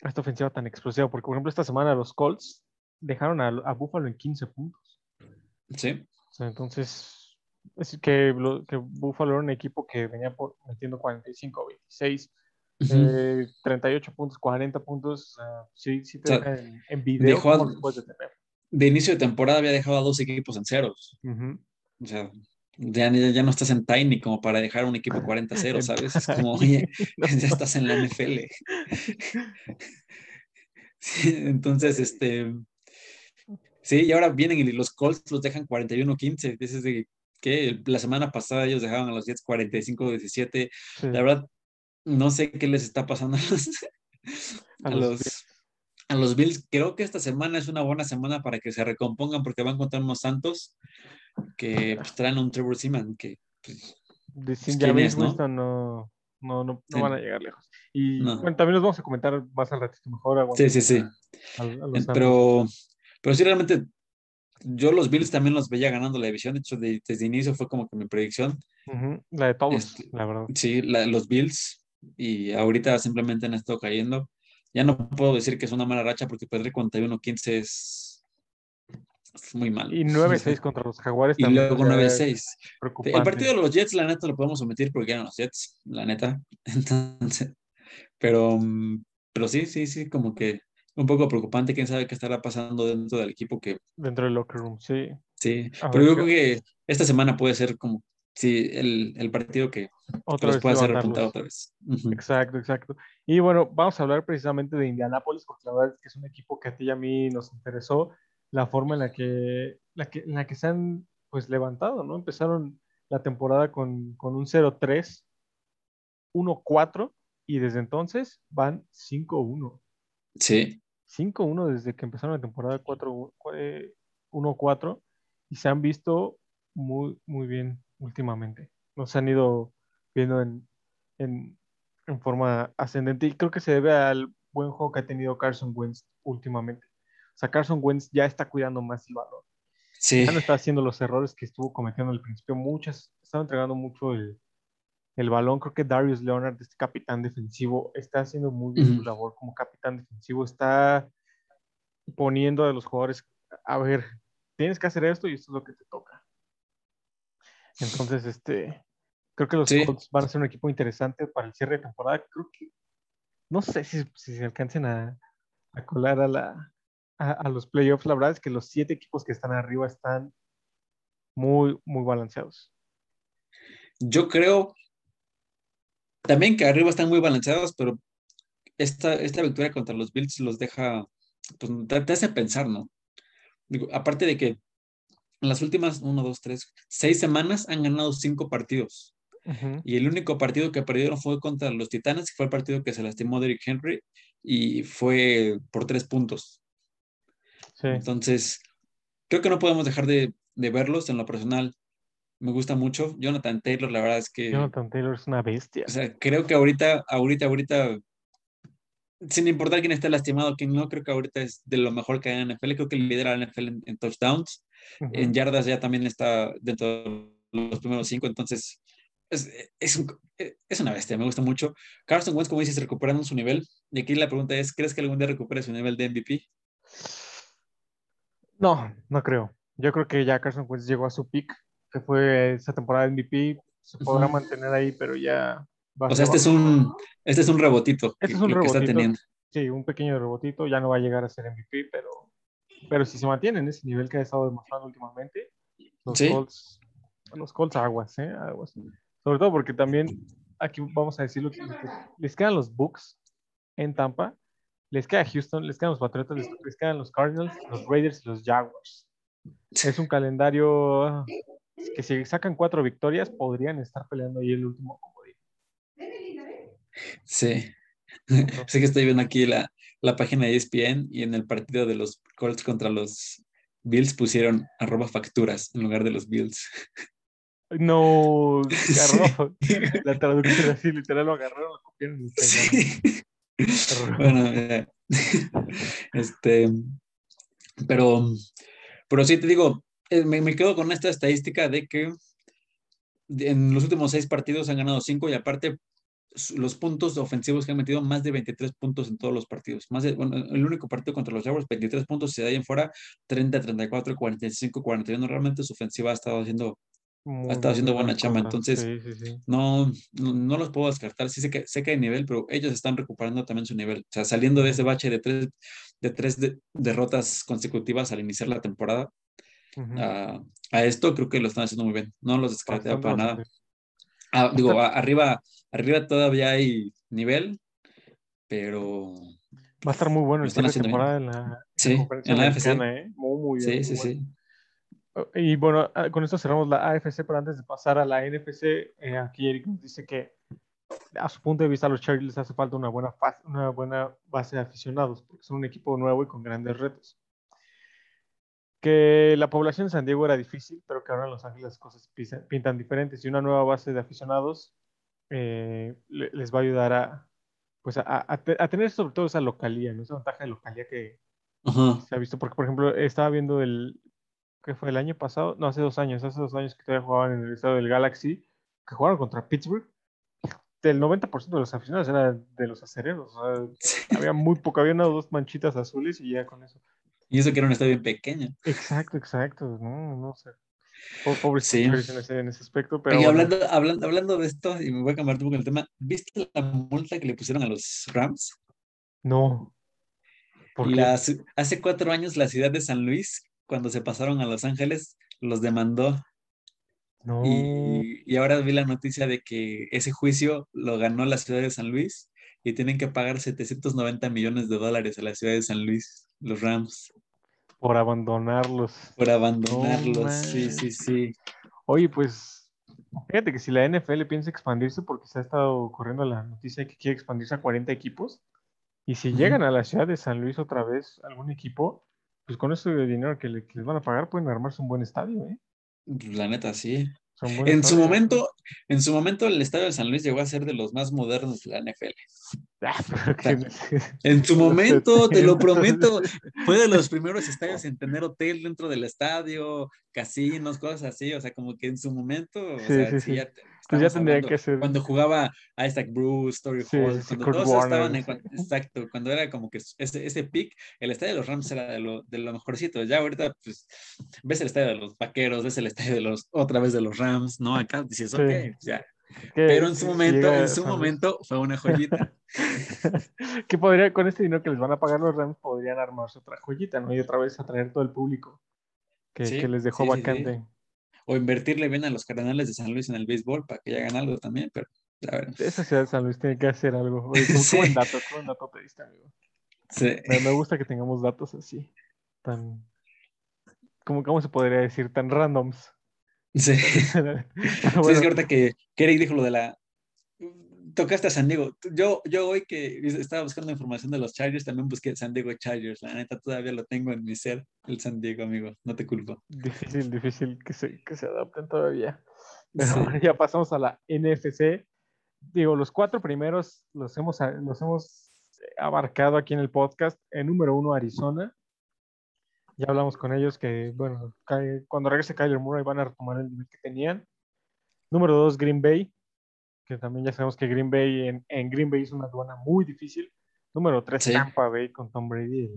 esta ofensiva tan explosiva. Porque, por ejemplo, esta semana los Colts dejaron a, a Buffalo en 15 puntos. Sí. O sea, entonces, es que, que Buffalo era un equipo que venía por, metiendo 45, 26, Ujú. eh, 38 puntos, 40 puntos. sea, sí, sí te O sea, en, en video dejó a-. De inicio de temporada había dejado a dos equipos en ceros. O sea, ya, ya no estás en Tiny como para dejar un equipo 40-0, ¿sabes? Es como, oye, ya estás en la NFL. Sí, entonces, este. Sí, y ahora vienen y los Colts los dejan 41-15. Dices de que la semana pasada ellos dejaban a los Jets 45-17. Sí. La verdad, no sé qué les está pasando a los, A a los los, a los Bills. Creo que esta semana es una buena semana para que se recompongan porque van contra unos Santos que pues, traen un Trevor Seaman que pues, De sin ¿quién Jameis es, no? No, no, no, no van a llegar lejos. Y No. bueno, también los vamos a comentar más al ratito mejor. Sí, sí, sí. a- a-. Pero, pero sí, realmente, yo los Bills también los veía ganando la división. De hecho, de- desde inicio fue como que mi predicción. Ujú, La de todos, Este, la verdad. Sí, la- los Bills. Y ahorita simplemente han estado cayendo. Ya no puedo decir que es una mala racha porque perder 41-15 es, es muy mal. Y 9-6 contra los Jaguares Y también. luego ya 9-6. es El partido de los Jets, la neta, lo podemos omitir porque eran los Jets, la neta. Entonces, pero, mm, pero sí, sí, sí, como que un poco preocupante. Quién sabe qué estará pasando dentro del equipo que Dentro del locker room, sí. sí. A Pero ver yo creo que esta semana puede ser como, sí, el, el partido que, que Otra los vez puede hacer repuntar otra vez. Exacto, exacto. Y bueno, vamos a hablar precisamente de Indianápolis, porque la verdad es que es un equipo que a ti y a mí nos interesó la forma en la que, la que, en la que se han pues levantado, ¿no? Empezaron la temporada con, con un 0-3, 1-4, y desde entonces van 5-1. Sí, 5-1 desde que empezaron la temporada 4, eh, 1-4 y se han visto muy, muy bien últimamente. Nos han ido viendo en, en, en forma ascendente y creo que se debe al buen juego que ha tenido Carson Wentz últimamente. O sea, Carson Wentz ya está cuidando más el balón. sí, Ya no está haciendo los errores que estuvo cometiendo al principio. Muchas, estaba entregando mucho el, el balón. Creo que Darius Leonard, este capitán defensivo, está haciendo muy bien su labor como capitán defensivo. Está poniendo a los jugadores, a ver, tienes que hacer esto y esto es lo que te toca. Entonces, este, creo que los Sí. Colts van a ser un equipo interesante para el cierre de temporada. Creo que, no sé si, si se alcancen a, a colar a, la, a, a los playoffs. La verdad es que los siete equipos que están arriba están muy, muy balanceados. yo creo también que arriba están muy balanceados, pero esta, esta victoria contra los Bills los deja, pues te, hace pensar, ¿no? Digo, aparte de que en las últimas, uno, dos, tres, seis semanas han ganado cinco partidos. Y el único partido que perdieron fue contra los Titanes, que fue el partido que se lastimó Derrick Henry, y fue por tres puntos. Sí. Entonces, creo que no podemos dejar de, de verlos en lo personal. Me gusta mucho. Jonathan Taylor, la verdad es que, Jonathan Taylor es una bestia. o sea, creo que ahorita, ahorita, ahorita, sin importar quién esté lastimado, quién no, creo que ahorita es de lo mejor que hay en la NFL. Creo que lidera la NFL en, en touchdowns. En yardas ya también está dentro de los primeros cinco, entonces es, es, un- es una bestia, me gusta mucho. Carson Wentz, como dices, recuperando su nivel. Y aquí la pregunta es, ¿crees que algún día recupere su nivel de MVP? No, no creo. Yo creo que ya Carson Wentz llegó a su peak, que fue esa temporada de MVP. Se podrá mantener ahí, pero ya va O sea, este es un, este es un rebotito Este que- es un lo que está rebotito. teniendo. Sí, un pequeño rebotito, ya no va a llegar a ser MVP, pero, pero si se mantiene en ese nivel que ha estado demostrando últimamente, los Sí. Colts, los Colts aguas, ¿eh? Aguas. Sobre todo porque también, aquí vamos a decirlo, que les quedan los Bucks en Tampa, les queda Houston, les quedan los Patriotas, les, les quedan los Cardinals, los Raiders y los Jaguars. Es un calendario que si sacan cuatro victorias podrían estar peleando ahí el último comodín. Sí. sé que estoy viendo aquí la, la página de ESPN y en el partido de los Colts contra los Bills pusieron arroba facturas en lugar de los Bills. No, Sí. agarró. La traducción así, literal, lo agarraron, lo copiaron y. Sí. Bueno, eh, este, pero, pero sí te digo, me, me quedo con esta estadística de que en los últimos seis partidos han ganado cinco y aparte los puntos ofensivos que han metido más de 23 puntos en todos los partidos. Más de, bueno, el único partido contra los Jaguars, 23 puntos, y de ahí en fuera 30, 34, 45, 41. Realmente su ofensiva ha estado haciendo, ha estado haciendo buena chamba. Entonces, Sí, sí, sí. no, no, no los puedo descartar. Sí sé que, sé que hay nivel, pero ellos están recuperando también su nivel. O sea, saliendo de ese bache de tres, de tres de- derrotas consecutivas al iniciar la temporada, A, a esto creo que lo están haciendo muy bien. No los Bastante, para nada. Ah, digo, a- arriba, arriba todavía hay nivel, pero Va a estar muy bueno el cierre de bien. temporada en la, sí, conferencia en la AFC. ¿eh? Muy, muy bien. Sí, muy sí, bueno. sí. Y bueno, ah, con esto cerramos la AFC, pero antes de pasar a la NFC, eh, aquí Eric nos dice que a su punto de vista a los Chargers les hace falta una buena, una buena base de aficionados, porque son un equipo nuevo y con grandes retos. Que la población de San Diego era difícil, pero que ahora en Los Ángeles las cosas pintan diferentes y una nueva base de aficionados eh, le- les va a ayudar a, pues a, a- a te- a tener sobre todo esa localía, ¿no? esa ventaja de localía que, se ha visto, porque por ejemplo estaba viendo el, ¿qué fue el año pasado? No, hace dos años, hace dos años que todavía jugaban en el estado del Galaxy, que jugaron contra Pittsburgh. El 90% de los aficionados eran de los acereros. o sea, había muy poco, había una o dos manchitas azules y ya con eso. Y eso que era un estadio bien pequeño. Exacto, exacto. No, no sé. Po- Pobres Sí. En ese, en ese aspecto, pero. Bueno, hablando, hablando, hablando de esto, y me voy a cambiar un poco el tema, ¿viste la multa que le pusieron a los Rams? No. ¿Por qué? La ci- hace cuatro años la ciudad de San Luis, cuando se pasaron a Los Ángeles, los demandó. No. Y, y ahora vi la noticia de que ese juicio lo ganó la ciudad de San Luis y tienen que pagar 790 millones de dólares a la ciudad de San Luis, los Rams, Por abandonarlos. por abandonarlos. Sí, sí, sí. Oye, pues fíjate que si la NFL piensa expandirse, porque se ha estado corriendo la noticia de que quiere expandirse a 40 equipos, y si llegan a la ciudad de San Luis otra vez algún equipo, pues con eso de dinero que, le- que les van a pagar pueden armarse un buen estadio, ¿eh? La neta, sí. En su momento, en su momento el estadio de San Luis llegó a ser de los más modernos de la NFL. Ah, En su momento, te lo 70s. prometo, fue de los primeros estadios en tener hotel dentro del estadio, casinos, cosas así, o sea, como que en su momento, o sea, sí, sí, sí. ya, te- Pues ya tendría hablando que ser. Cuando jugaba Isaac Bruce, Story Sí, Hall, sí, cuando todos Warner, estaban en, exacto, cuando era como que ese, ese pick, el estadio de los Rams era de lo, de lo mejorcito. Ya ahorita, pues, ves el estadio de los Vaqueros, ves el estadio de los, otra vez de los Rams, ¿no? Acá dices, Sí. ok, ya. que Pero en su momento, llega en a su Luis- momento fue una joyita. que podría, con este dinero que les van a pagar los Rams, podrían armarse otra joyita, ¿no? Y otra vez atraer todo el público que, que les dejó vacante. O invertirle bien a los Cardenales de San Luis en el béisbol para que hagan algo también, pero a ver. Esa ciudad de San Luis tiene que hacer algo. Oye, qué Sí. buen dato, qué buen dato te diste, amigo. Sí. Me, me gusta que tengamos datos así, tan, ¿cómo, cómo se podría decir? Tan randoms. Sí. Pero Sí, es que bueno, ahorita que, que Eric dijo lo de la. Tocaste a San Diego. Yo, yo hoy que estaba buscando información de los Chargers, también busqué San Diego Chargers. La neta, todavía lo tengo en mi ser, el San Diego, amigo. No te culpo. difícil, difícil que se, que se adapten todavía. Pero Sí. ya pasamos a la NFC. Digo, los cuatro primeros los hemos, los hemos abarcado aquí en el podcast. En número uno, Arizona. Ya hablamos con ellos que, bueno, cuando regrese Kyler Murray van a retomar el nivel que tenían. Número dos, Green Bay, que también ya sabemos que Green Bay en, en Green Bay es una aduana muy difícil. Número tres, Sí. Tampa Bay con Tom Brady,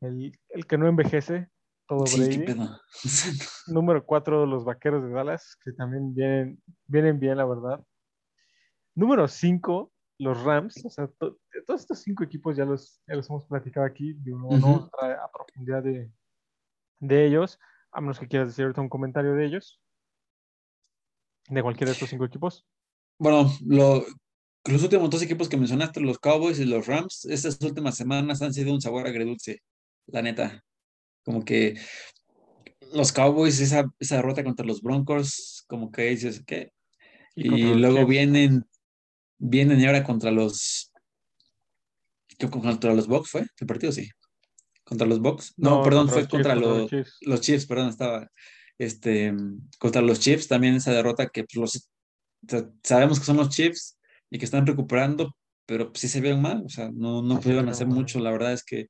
el, el- que no envejece, todo Sí, Brady. qué pedo. Número 4, los Vaqueros de Dallas, que también vienen, vienen bien, la verdad. Número 5, los Rams. O sea, to- todos estos cinco equipos ya los, ya los hemos platicado aquí. digo, no, no vamos a entrar a profundidad de, de ellos, a menos que quieras decir ahorita un comentario de ellos. De cualquiera de estos cinco equipos. Bueno, lo, los últimos dos equipos que mencionaste, los Cowboys y los Rams, estas últimas semanas han sido un sabor agridulce, la neta. Como que los Cowboys, esa, esa derrota contra los Broncos, como que dices, ¿qué? Y Y los luego vienen, vienen y ahora contra los. ¿qué, ¿Contra los Bucks fue? ¿El partido sí? ¿Contra los Bucks? No, perdón, fue los Chiefs, contra contra los, Chiefs. los Chiefs, perdón, estaba. Este, contra los Chiefs también esa derrota que pues, los, o sea, sabemos que son los Chiefs y que están recuperando, pero pues, sí se vieron mal, o sea, no, no pudieron hacer mucho, la verdad es que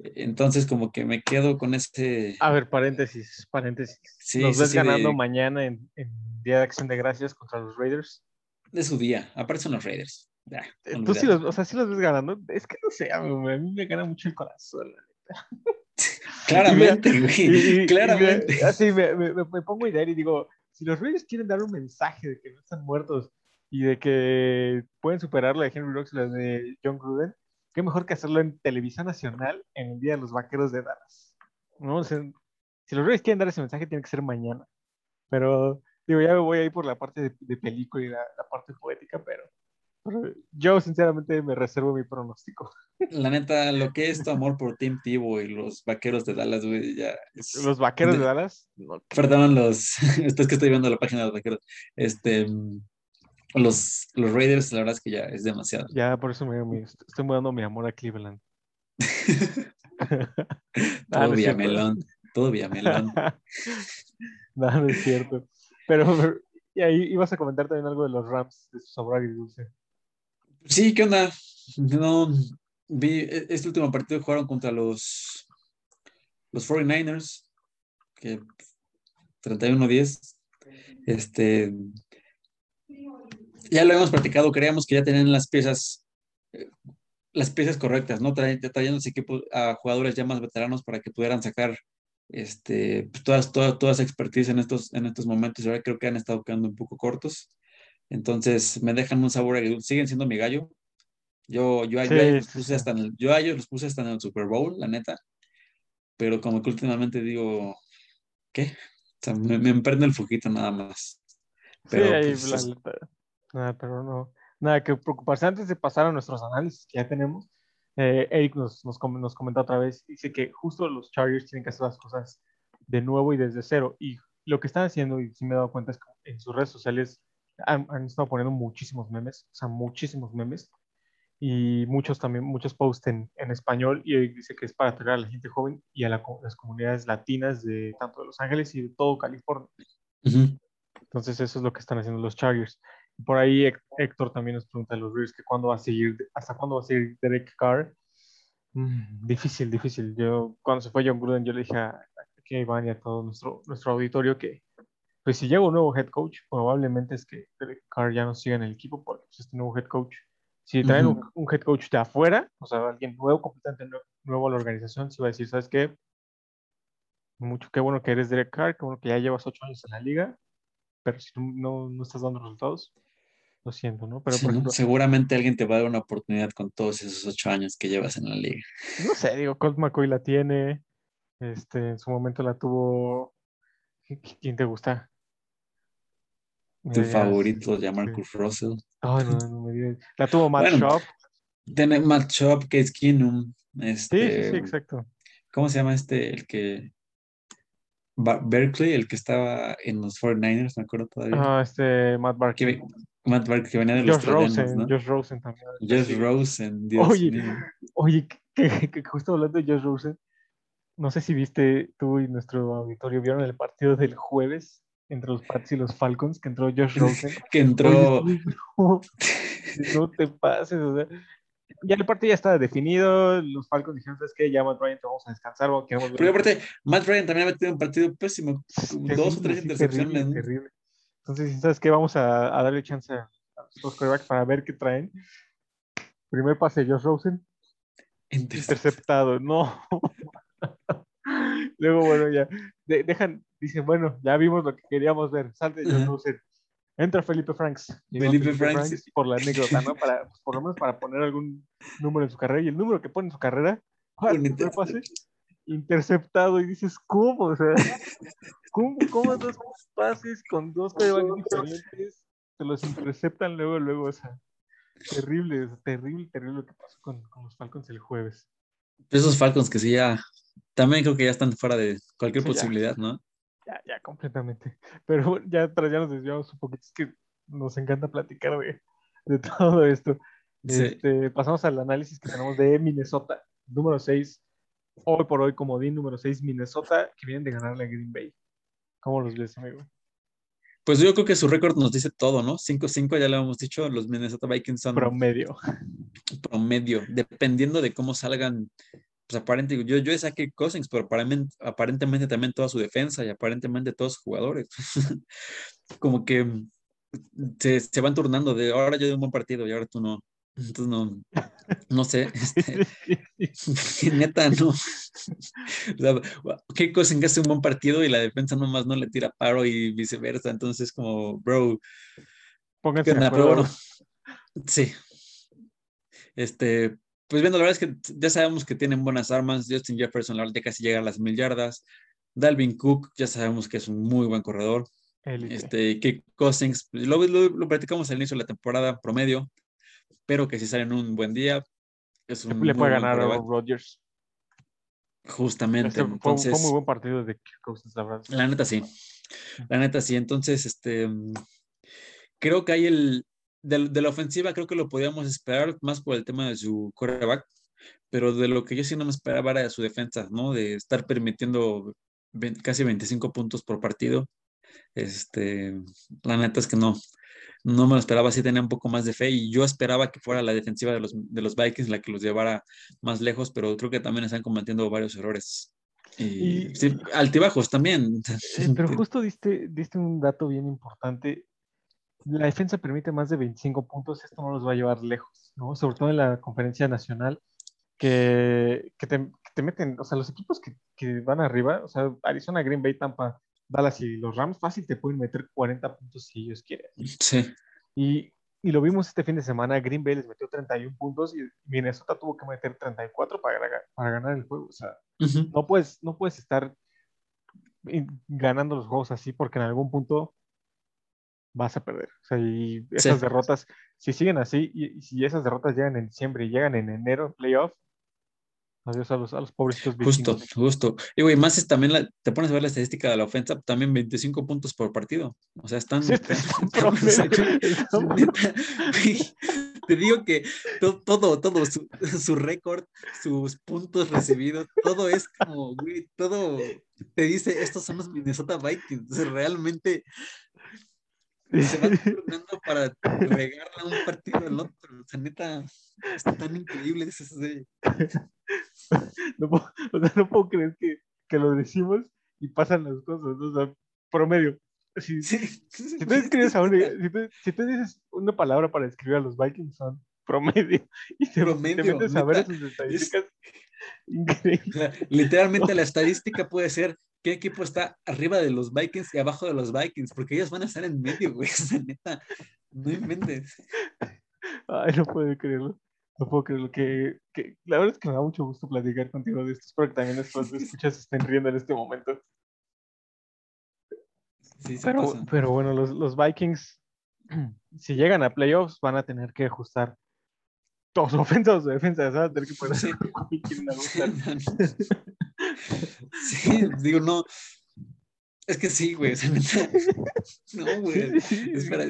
Entonces, como que me quedo con ese. A ver, paréntesis, paréntesis. Sí, ¿Nos sí, ves sí, ganando de- mañana en, en Día de Acción de Gracias contra los Raiders? de su día. Aparte son los Raiders. Ya, Eh, Tú sí los, o sea, sí los ves ganando. Es que no sé, amigo, a mí me gana mucho el corazón. la neta. Claramente, Y- güey. y- y claramente. me- así me, me- me- me pongo a idear y digo, si los Raiders quieren dar un mensaje de que no están muertos y de que pueden superar la de Henry Rocks y la de John Gruden, qué mejor que hacerlo en televisión nacional en el Día de los Vaqueros de Dallas. ¿No? Si los Raiders quieren dar ese mensaje, tiene que ser mañana. Pero, digo, ya me voy ahí por la parte de, película y la, parte poética, pero yo sinceramente me reservo mi pronóstico. La neta, lo que es tu amor por Team Tivo y los vaqueros de Dallas, güey, ya. es- Los Vaqueros de de- Dallas, no, Perdón, los. Esto es que estoy viendo la página de los vaqueros. Este. Los, los Raiders, la verdad es que ya es demasiado. ya por eso me, me- estoy mudando mi amor a Cleveland. Todo cierto. Villamelón. Todo Villamelón. no, no es cierto. Pero, y ahí ibas a comentar también algo de los Rams, de su sabor agridulce. Sí, ¿qué onda? No, vi e- este último partido jugaron contra los, los 49ers, que 31-10. Este, ya lo hemos platicado, creíamos que ya tenían las piezas, eh, las piezas correctas, ¿no? Trayendo ese equipo a jugadores ya más veteranos para que pudieran sacar este, pues, todas, toda, toda esa expertise en estos, en estos momentos. Ahora creo que han estado quedando un poco cortos. Entonces me dejan un sabor agridulce. Siguen siendo mi gallo. Yo, yo, yo Sí, a ellos los puse hasta en el, yo a ellos los puse hasta en el Super Bowl, la neta. Pero como que últimamente digo, ¿qué? O sea, me, me emprende el foquito nada más. Pero, sí, ahí, pues, la neta, nada, pero no, nada que preocuparse. Antes de pasar a nuestros análisis que ya tenemos, eh, Eric nos, nos, nos comenta otra vez, dice que justo los Chargers tienen que hacer las cosas de nuevo y desde cero. Y lo que están haciendo, y sí me he dado cuenta, es que en sus redes sociales han, han estado poniendo muchísimos memes, o sea, muchísimos memes, y muchos también, muchos posts en, en español, y dice que es para atraer a la gente joven y a la las comunidades latinas de tanto de Los Ángeles y de todo California. Ujú. Entonces eso es lo que están haciendo los Chargers. Por ahí Héctor también nos pregunta a los Raiders que cuándo va a seguir, hasta cuándo va a seguir Derek Carr. Mm, difícil, difícil. Yo cuando se fue John Gruden yo le dije a, a Iván y a todo nuestro, nuestro auditorio que pues si llega un nuevo head coach, probablemente es que Derek Carr ya no siga en el equipo porque pues, este nuevo head coach, si traen un, head coach de afuera, o sea, alguien nuevo, completamente nue- nuevo a la organización, si va a decir, ¿sabes qué? Mucho, qué bueno que eres Derek Carr, qué bueno que ya llevas ocho años en la liga, pero si no, no estás dando resultados, lo siento, ¿no? Pero Sí, por ¿no? ejemplo, Seguramente alguien te va a dar una oportunidad con todos esos ocho años que llevas en la liga. no sé, digo, Colt McCoy la tiene, este, en su momento la tuvo, ¿qui- qui- ¿quién te gusta? Tu favorito, ya sí. Marcus Russell. Ay, no, no me digas. La tuvo Matt Bueno, Schaub. Tiene Matt Schaub, Case Keenum. Sí, sí, Este, sí, exacto. ¿Cómo se llama este? El que. Berkeley, el que estaba en los 49ers, me acuerdo todavía. Ah, este, Matt Barkley. Matt Barkley, que venía de los Josh Troyanos, Rosen, ¿no? Josh Rosen también. Josh Sí. Rosen, Dios Oye, mío. Oye, que justo hablando de Josh Rosen, no sé si viste tú y nuestro auditorio, ¿vieron el partido del jueves entre los Pats y los Falcons que entró Josh Rosen? Que entró. Oye, no, no te pases, o sea, ya el partido ya estaba definido, los Falcons dijeron, ¿sabes qué? Ya Matt Bryant, vamos a descansar, queremos ver Porque aparte, Matt Ryan también ha metido un partido pésimo. Terrible, dos o tres sí, intercepciones. Terrible. Entonces, ¿sabes qué? Vamos a, a darle chance a los quarterbacks para ver qué traen. Primer pase, Josh Rosen, interceptado. No. Luego, bueno, ya. de- dejan, dicen, bueno, ya vimos lo que queríamos ver. Salte Ajá. Rosen. Entra Felipe Franks. Felipe Franks. por la anécdota, ¿no? Para, pues, por lo menos para poner algún número en su carrera. Y el número que pone en su carrera, primer pase, interceptado. Y dices, ¿cómo? O sea, ¿cómo, cómo dos pases con dos quarterbacks diferentes se los interceptan luego, luego? O sea, terrible, terrible, terrible lo que pasó con, con los Falcons el jueves. Esos Falcons que sí ya. También creo que ya están fuera de cualquier Sí, ya. posibilidad, ¿no? Ya, ya, completamente. Pero ya, tras- ya nos desviamos un poquito, es que nos encanta platicar de, de todo esto. Sí. Este, pasamos al análisis que tenemos de Minnesota, número 6, hoy por hoy comodín número 6, Minnesota, que vienen de ganarle a Green Bay. ¿Cómo los ves, amigo? Pues yo creo que su récord nos dice todo, ¿no? 5-5, ya lo hemos dicho, los Minnesota Vikings son Promedio. promedio, dependiendo de cómo salgan pues aparentemente, yo, yo saqué Cousins, pero aparentemente, aparentemente también toda su defensa y aparentemente todos sus jugadores. Como que se, se, van turnando de ahora yo doy un buen partido y ahora tú no. Entonces no, no sé, este, neta no. O sea, ¿Qué cosa en que hace un buen partido y la defensa nomás no le tira paro y viceversa? Entonces como, bro, pónganse de pero bueno, sí. Este, pues viendo, la verdad es que ya sabemos que tienen buenas armas. Justin Jefferson, la verdad, casi llega a las mil yardas. Dalvin Cook, ya sabemos que es un muy buen corredor. Este, Kick Cousins, pues, lo, lo, lo, practicamos al inicio de la temporada, promedio, pero que si sale en un buen día, es un le puede ganar a Rodgers. Justamente. Este, entonces, fue, muy buen partido de Kick Cousins, la verdad. La neta sí. La neta sí. Entonces, este, creo que hay el, de, de, la ofensiva, creo que lo podíamos esperar más por el tema de su quarterback, pero de lo que yo sí no me esperaba era de su defensa, ¿no? De estar permitiendo casi 25 puntos por partido. Este, la neta es que no, no me lo esperaba, sí tenía un poco más de fe y yo esperaba que fuera la defensiva de los, de los Vikings la que los llevara más lejos, pero creo que también están cometiendo varios errores. Y, y sí, altibajos también. Eh, pero justo diste, diste un dato bien importante. La defensa permite más de 25 puntos, esto no los va a llevar lejos, ¿no? Sobre todo en la conferencia nacional, que, que, te, que te, meten, o sea, los equipos que, que van arriba, o sea, Arizona, Green Bay, Tampa, Dallas y los Rams fácil te pueden meter 40 puntos si ellos quieren. Sí. Y, y, lo vimos este fin de semana, Green Bay les metió 31 puntos y Minnesota tuvo que meter 34 para, para ganar el juego. O sea, uh -huh. no, puedes, no puedes estar ganando los juegos así porque en algún punto vas a perder. O sea, y esas sí. derrotas, si siguen así, y, y, si esas derrotas llegan en diciembre y llegan en enero en playoff, Adiós a los, a los pobrecitos Justo, vikingos. justo. Y güey, más es también la, te pones a ver la estadística de la ofensa, también 25 puntos por partido. O sea, están. Sí, están te digo que todo, todo, todo su, su récord, sus puntos recibidos, todo es como, güey, todo te dice, estos son los Minnesota Vikings. Realmente se van turnando para regarle un partido al otro. O sea, neta, es tan increíble eso. De... No, puedo, o sea, no puedo creer que, que, lo decimos y pasan las cosas. ¿no? O sea, promedio. Si, sí. si, tú escribes a un, si, tú, si, tú, dices una palabra para describir a los Vikings, son promedio. Y te, promedio, te metes a ver sus estadísticas. Es... Increíble. O sea, literalmente la estadística puede ser qué equipo está arriba de los Vikings y abajo de los Vikings, porque ellos van a estar en medio, güey. O sea, neta, no inventes. Ay, no puedo creerlo. No puedo creerlo. Que, que, la verdad es que me da mucho gusto platicar contigo de esto. Espero que también después de escuchas estén riendo en este momento. Sí, sí pero, pasa. pero bueno, los, los Vikings, si llegan a playoffs, van a tener que ajustar todos su ofensa o su defensa, ¿sabes? Tener que poner sí. Sí, digo, no. Es que sí, güey. No, güey. Espera,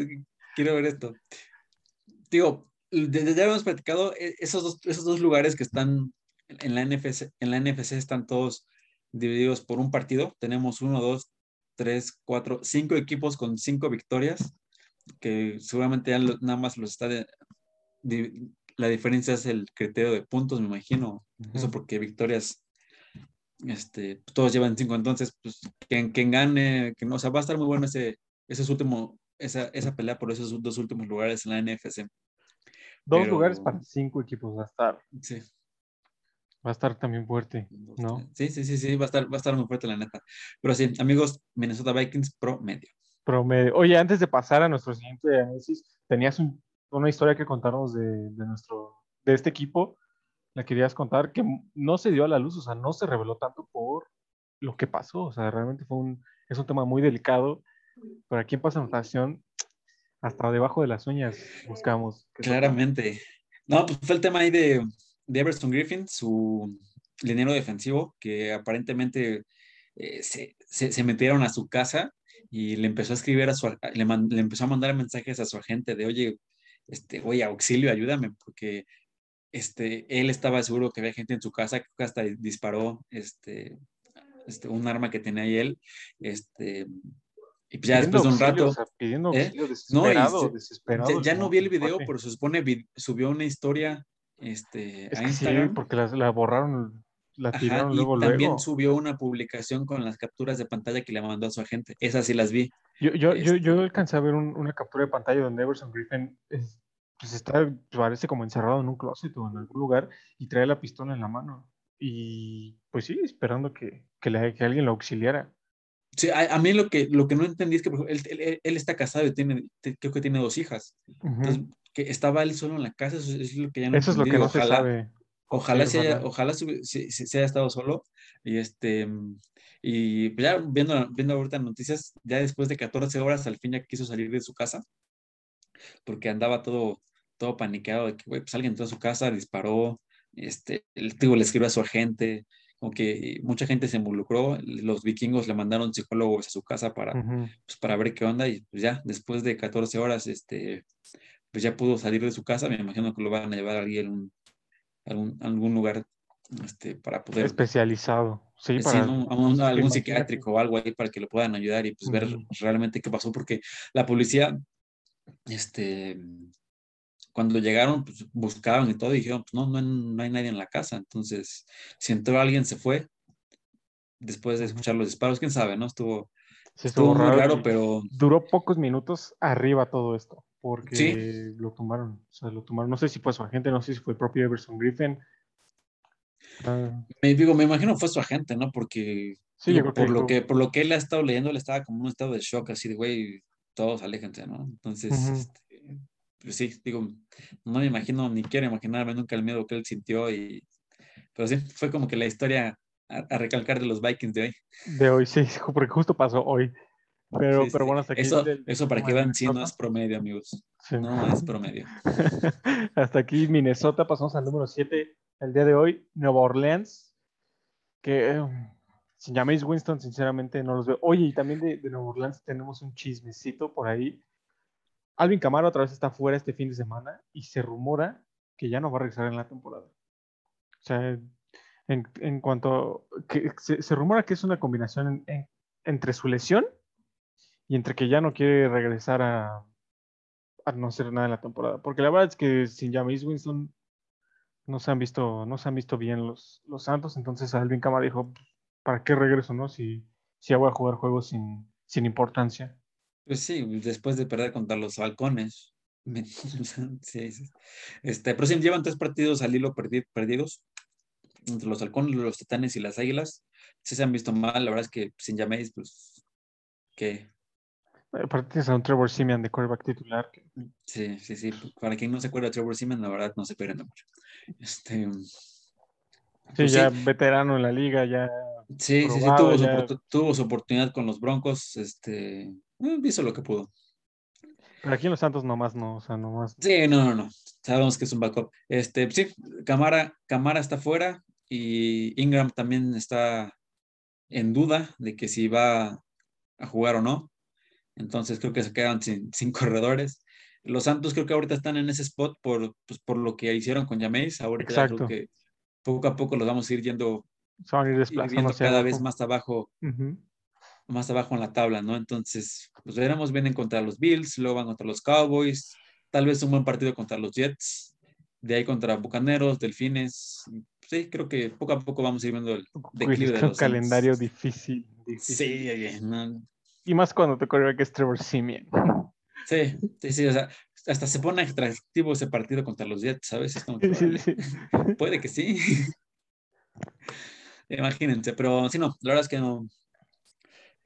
quiero ver esto. Digo, ya, ya hemos platicado, esos dos, esos dos lugares que están en la, NFC, en la NFC están todos divididos por un partido. Tenemos uno, dos, tres, cuatro, cinco equipos con cinco victorias, que seguramente ya nada más los está de, de, la diferencia es el criterio de puntos, me imagino. Uh -huh. Eso porque victorias, este, todos llevan cinco, entonces, pues, quien, quien gane, o sea, va a estar muy bueno ese, ese último, esa, esa pelea por esos dos últimos lugares en la NFC. Dos Pero, lugares para cinco equipos va a estar. Sí. Va a estar también fuerte, ¿no? Sí, sí, sí, sí, va a estar, va a estar muy fuerte la neta. Pero sí, amigos, Minnesota Vikings promedio. Promedio. Oye, antes de pasar a nuestro siguiente análisis, tenías un una historia que contarnos de, de, nuestro, de este equipo, la querías contar, que no se dio a la luz, o sea, no se reveló tanto por lo que pasó, o sea, realmente fue un, es un tema muy delicado, pero aquí en Pasa Notación, hasta debajo de las uñas buscamos. Claramente. No, pues fue el tema ahí de, de Everson Griffin, su liniero defensivo, que aparentemente eh, se, se, metieron a su casa y le empezó a escribir a su, le, le empezó a mandar mensajes a su agente de, oye, este, oye, auxilio, ayúdame, porque este, él estaba seguro que había gente en su casa que hasta disparó este, este, un arma que tenía ahí él, este, y pues ya después de un rato, ¿eh? desesperado, no, y, desesperado, ya, ya, no vi el video, pero se supone subió una historia este, es a Instagram. Sí, porque la, la borraron la Ajá, tiraron y luego, también luego. subió una publicación con las capturas de pantalla que le mandó a su agente. Esas sí las vi. Yo, yo, yo, yo Este- alcancé a ver un- una captura de pantalla donde Everson Griffin es- pues está, parece como encerrado en un closet o en algún lugar y trae la pistola en la mano. Y pues sí, esperando que, que, le- que alguien lo auxiliara. Sí, a, a mí lo que, lo que no entendí es que por ejemplo, él, él- él está casado y tiene, te- creo que tiene dos hijas. Ujú. Entonces, que estaba él solo en la casa, eso, es lo que ya no Eso es lo que no se Ojalá- sabe. Ojalá, Sí, se haya, ojalá. se, se- se- se haya estado solo. Y este y pues ya viendo, viendo ahorita noticias, ya después de 14 horas al fin ya quiso salir de su casa, porque andaba todo, todo paniqueado de que güey, pues alguien entró a su casa, disparó, este, el digo, le escribió a su agente, como que mucha gente se involucró, los vikingos le mandaron psicólogos a su casa para, Ujú. pues, para ver qué onda, y pues ya después de 14 horas, este, pues ya pudo salir de su casa, me imagino que lo van a llevar a algún, algún, algún lugar este, para poder, Especializado. Sí, para. a un- sí, algún psiquiátrico o algo ahí para que lo puedan ayudar y pues ver Ujú. realmente qué pasó, porque la policía, este, cuando llegaron, pues buscaban y todo, y dijeron, pues no, no, hay- no hay nadie en la casa, entonces, si entró alguien, se fue, después de escuchar los disparos, quién sabe, ¿no? Estuvo, Sí, estuvo muy raro, pero Duró pocos minutos arriba todo esto, porque Sí. lo tomaron. O sea, lo tomaron. No sé si fue su agente, no sé si fue el propio Everson Griffin. Ah, me digo, me imagino fue su agente, ¿no? Porque sí, yo Digo, creo por, que lo que, por lo que él ha estado leyendo, él estaba como en un estado de shock, así de, güey, todos aléjense, ¿no? Entonces, este, pues sí, digo, no me imagino, ni quiero imaginarme nunca el miedo que él sintió, y, pero sí, fue como que la historia a, a recalcar de los Vikings de hoy. de hoy, sí, porque justo pasó hoy. Pero, Sí, pero sí. bueno, hasta aquí. Eso, del- eso para que vean si no es promedio, amigos. Sí. No es promedio. Hasta aquí Minnesota, pasamos al número 7 el día de hoy, Nueva Orleans, que eh, sin Jameis Winston, sinceramente no los veo. Oye, y también de, de Nueva Orleans tenemos un chismecito por ahí. Alvin Kamara otra vez está fuera este fin de semana y se rumora que ya no va a regresar en la temporada. O sea, en, cuanto que se, rumora que es una combinación en- en- entre su lesión y entre que ya no quiere regresar a, no hacer nada en la temporada. Porque la verdad es que sin Jameis Winston no se han visto, no se han visto bien los, Santos. Entonces Alvin Kamara dijo, ¿para qué regreso, no? Si, si ya voy a jugar juegos sin, sin importancia. Pues sí, después de perder contra los halcones. me- sí, sí. Este, pero sí, llevan tres partidos al hilo perdi- perdidos entre los halcones, los titanes y las águilas. Sí se han visto mal, la verdad es que sin Jameis, pues, que Aparte a un Trevor Simeon de quarterback titular. que- sí, sí, sí. Para quien no se acuerda de Trevor Seaman, la verdad no se pierden de mucho. Este, Sí, pues ya veterano en la liga, ya Sí, sí, sí, tuvo, su ya- tuvo su oportunidad con los Broncos, este, hizo lo que pudo. Pero aquí en los Santos nomás no, o sea, nomás. Sí, no, no, no, sabemos que es un backup. Este, sí, Camara, Camara está fuera y Ingram también está en duda de que si va a jugar o no. Entonces creo que se quedan sin, sin corredores. Los Santos creo que ahorita están en ese spot por, pues, por lo que hicieron con Jameis. Ahorita ya creo Exacto. que poco a poco los vamos a ir yendo, ir ir viendo cada abajo. vez más abajo Ujú. Más abajo en la tabla, ¿no? Entonces, pues veremos, vienen contra los Bills, luego van contra los Cowboys, tal vez un buen partido contra los Jets, de ahí contra Bucaneros, Delfines. Sí, creo que poco a poco vamos a ir viendo el declive de un los calendario difícil, difícil. Sí, no, Y más cuando te que es Trevor Simeon. sí, sí, sí, o sea, hasta se pone atractivo ese partido contra los Jets, ¿sabes? Es como que, Sí, órale, sí. puede que sí. Imagínense, pero sí, no, la verdad es que no.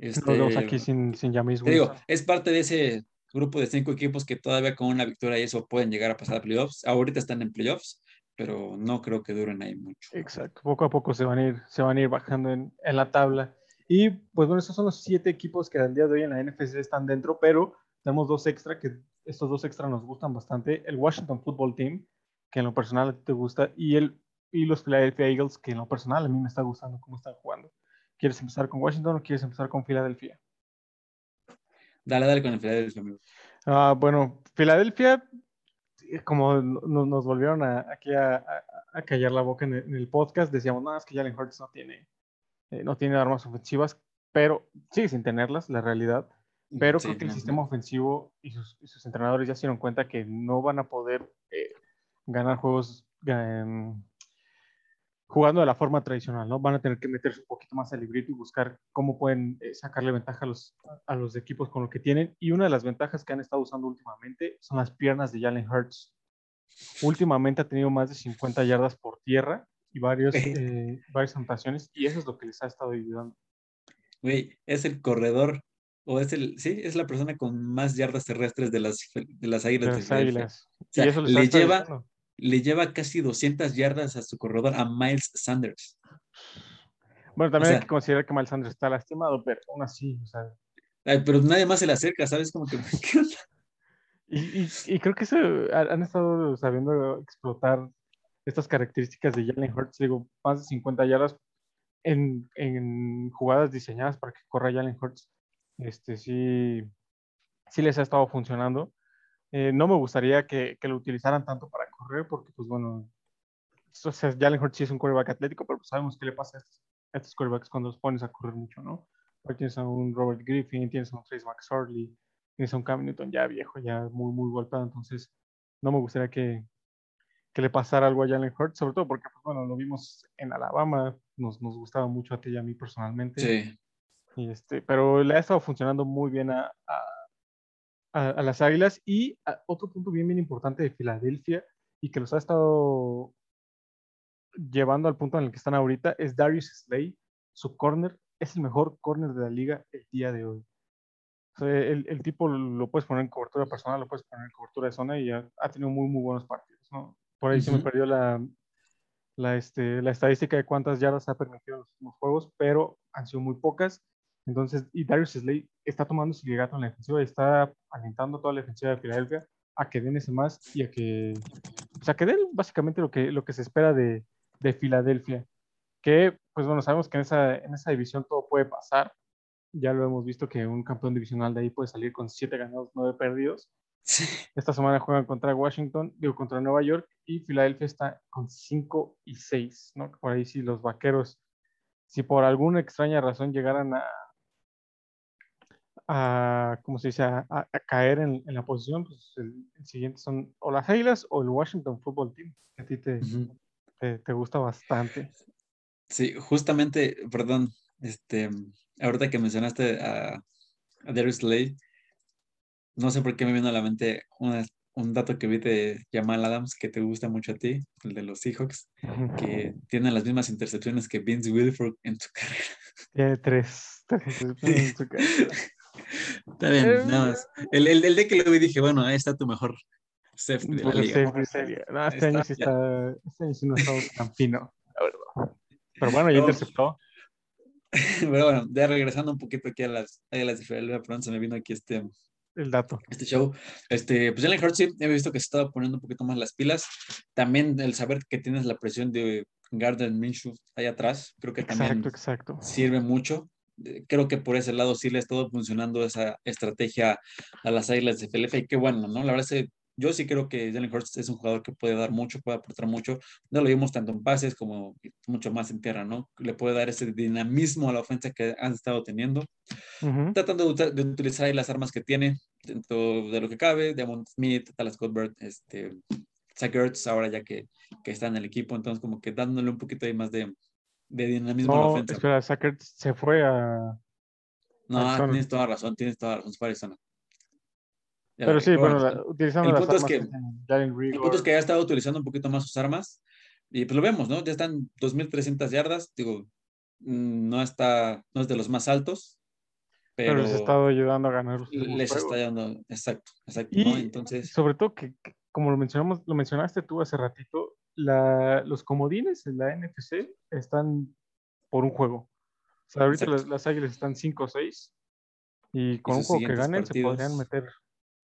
Este, aquí sin, sin Te digo, es parte de ese grupo de cinco equipos que todavía con una victoria y eso pueden llegar a pasar a playoffs. Ahorita están en playoffs, pero no creo que duren ahí mucho. Exacto, poco a poco se van a ir, se van a ir bajando en, en la tabla. Y pues bueno, esos son los siete equipos que al día de hoy en la NFC están dentro, pero tenemos dos extra que estos dos extra nos gustan bastante. El Washington Football Team, que en lo personal a ti te gusta, y, el, y los Philadelphia Eagles, que en lo personal a mí me está gustando cómo están jugando. ¿Quieres empezar con Washington o quieres empezar con Filadelfia? Dale, dale con el Philadelphia, amigo. Ah, bueno, Filadelfia, eh, como no- nos volvieron a, aquí a, a- a callar la boca en el, en el podcast, decíamos, no, es que Jalen Hurts no tiene, eh, no tiene armas ofensivas, pero sigue sin tenerlas, la realidad. Pero Sí, creo que el sistema ofensivo y sus, y sus entrenadores ya se dieron cuenta que no van a poder eh, ganar juegos, gan- jugando de la forma tradicional, ¿no? Van a tener que meterse un poquito más al librito y buscar cómo pueden eh, sacarle ventaja a los, a los equipos con lo que tienen. Y una de las ventajas que han estado usando últimamente son las piernas de Jalen Hurts. Últimamente ha tenido más de 50 yardas por tierra y varios, eh, varias anotaciones, y eso es lo que les ha estado ayudando. Güey, es el corredor, o es el, sí, es la persona con más yardas terrestres de las, de las águilas. De las águilas. O sea, le lleva, le lleva casi 200 yardas a su corredor, a Miles Sanders. Bueno, también hay que considerar que Miles Sanders está lastimado, pero aún así, o sea. pero nadie más se le acerca, ¿sabes? Como que. y, y, creo que eso, han estado sabiendo explotar estas características de Jalen Hurts, digo, más de 50 yardas en, en jugadas diseñadas para que corra Jalen Hurts. Este sí, sí les ha estado funcionando. Eh, no me gustaría que, que, lo utilizaran tanto para correr, porque, pues bueno, o sea, Jalen Hurts sí es un quarterback atlético, pero pues sabemos qué le pasa a estos, a estos quarterbacks cuando los pones a correr mucho, ¿no? Ahí tienes a un Robert Griffin, tienes a un Trace McSorley, tienes a un Cam Newton ya viejo, ya muy, muy golpeado, entonces no me gustaría que, que le pasara algo a Jalen Hurts, sobre todo porque, pues, bueno, lo vimos en Alabama, nos, nos gustaba mucho a ti y a mí personalmente. Sí. Y este, pero le ha estado funcionando muy bien a, a, las Águilas. Y otro punto bien, bien importante de Filadelfia y que los ha estado llevando al punto en el que están ahorita es Darius Slay. Su corner es el mejor corner de la liga el día de hoy. el, el, tipo lo puedes poner en cobertura personal, lo puedes poner en cobertura de zona y ha, ha tenido muy, muy buenos partidos. ¿no? Por ahí se me perdió la, la, este, la estadística de cuántas yardas ha permitido en los últimos juegos, pero han sido muy pocas. Entonces, y Darius Slay está tomando su ligato en la defensiva y está alentando toda la defensiva de Filadelfia a que den ese más y a que, o sea, que den básicamente lo que, lo que se espera de, de Filadelfia. Que, pues bueno, sabemos que en esa, en esa división todo puede pasar. Ya lo hemos visto que un campeón divisional de ahí puede salir con siete ganados, nueve perdidos. Esta semana juegan contra Washington, digo, contra Nueva York y Filadelfia está con 5 y 6, ¿no? Por ahí sí los vaqueros, si por alguna extraña razón llegaran a, a ¿cómo se dice?, a, caer en, la posición, pues el, siguiente son o las Águilas o el Washington Football Team, que a ti te, te, gusta bastante. Sí, justamente, perdón, este, ahorita que mencionaste a, a Darius Lay, no sé por qué me vino a la mente un dato que vi de Jamal Adams que te gusta mucho a ti, el de los Seahawks, que tiene las mismas intercepciones que Vince Wilfork en su carrera. Tiene tres, en su carrera. Está bien, eh, nada más. El, el, el, de que lo vi dije, bueno, ahí está tu mejor safety de la liga. No, este, año sí está, este año sí no está tan fino, la verdad. Pero bueno, ya interceptó. Pero bueno, ya regresando un poquito aquí a las, a las diferencias, pronto se me vino aquí este, el dato. Este show. Este, pues Jalen Hurts sí, he visto que se estaba poniendo un poquito más las pilas. También el saber que tienes la presión de Garden Minshew ahí atrás, creo que también exacto, exacto. sirve mucho. Eh, creo que por ese lado sí le ha estado funcionando esa estrategia a las Águilas de Philadelphia y qué bueno, ¿no? La verdad es que yo sí creo que Jalen Hurts es un jugador que puede dar mucho, puede aportar mucho. No lo vimos tanto en pases como mucho más en tierra, ¿no? Le puede dar ese dinamismo a la ofensa que han estado teniendo. Tratando de, utilizar ahí las armas que tiene, dentro de lo que cabe, Demon Smith, Talas Cuthbert, este, Zach Ertz, ahora ya que, que, está en el equipo, entonces como que dándole un poquito ahí más de, de dinamismo a la ofensa. Espera, Zach Ertz se fue a... No, tienes toda razón, tienes toda razón, es pero sí, bueno, utilizando el las punto armas es que, El punto es que ha estado utilizando un poquito más sus armas y pues lo vemos, ¿no? Ya están 2.300 yardas, digo, mm, no está, no es de los más altos, pero, les ha estado ayudando a ganar. Les está ayudando, exacto, exacto, y ¿no? Entonces... Sobre todo que, como lo mencionamos, lo mencionaste tú hace ratito, la, los comodines en la NFC están por un juego. O sea, ahorita las, las, águilas están 5 o 6 y con un juego que ganen se podrían meter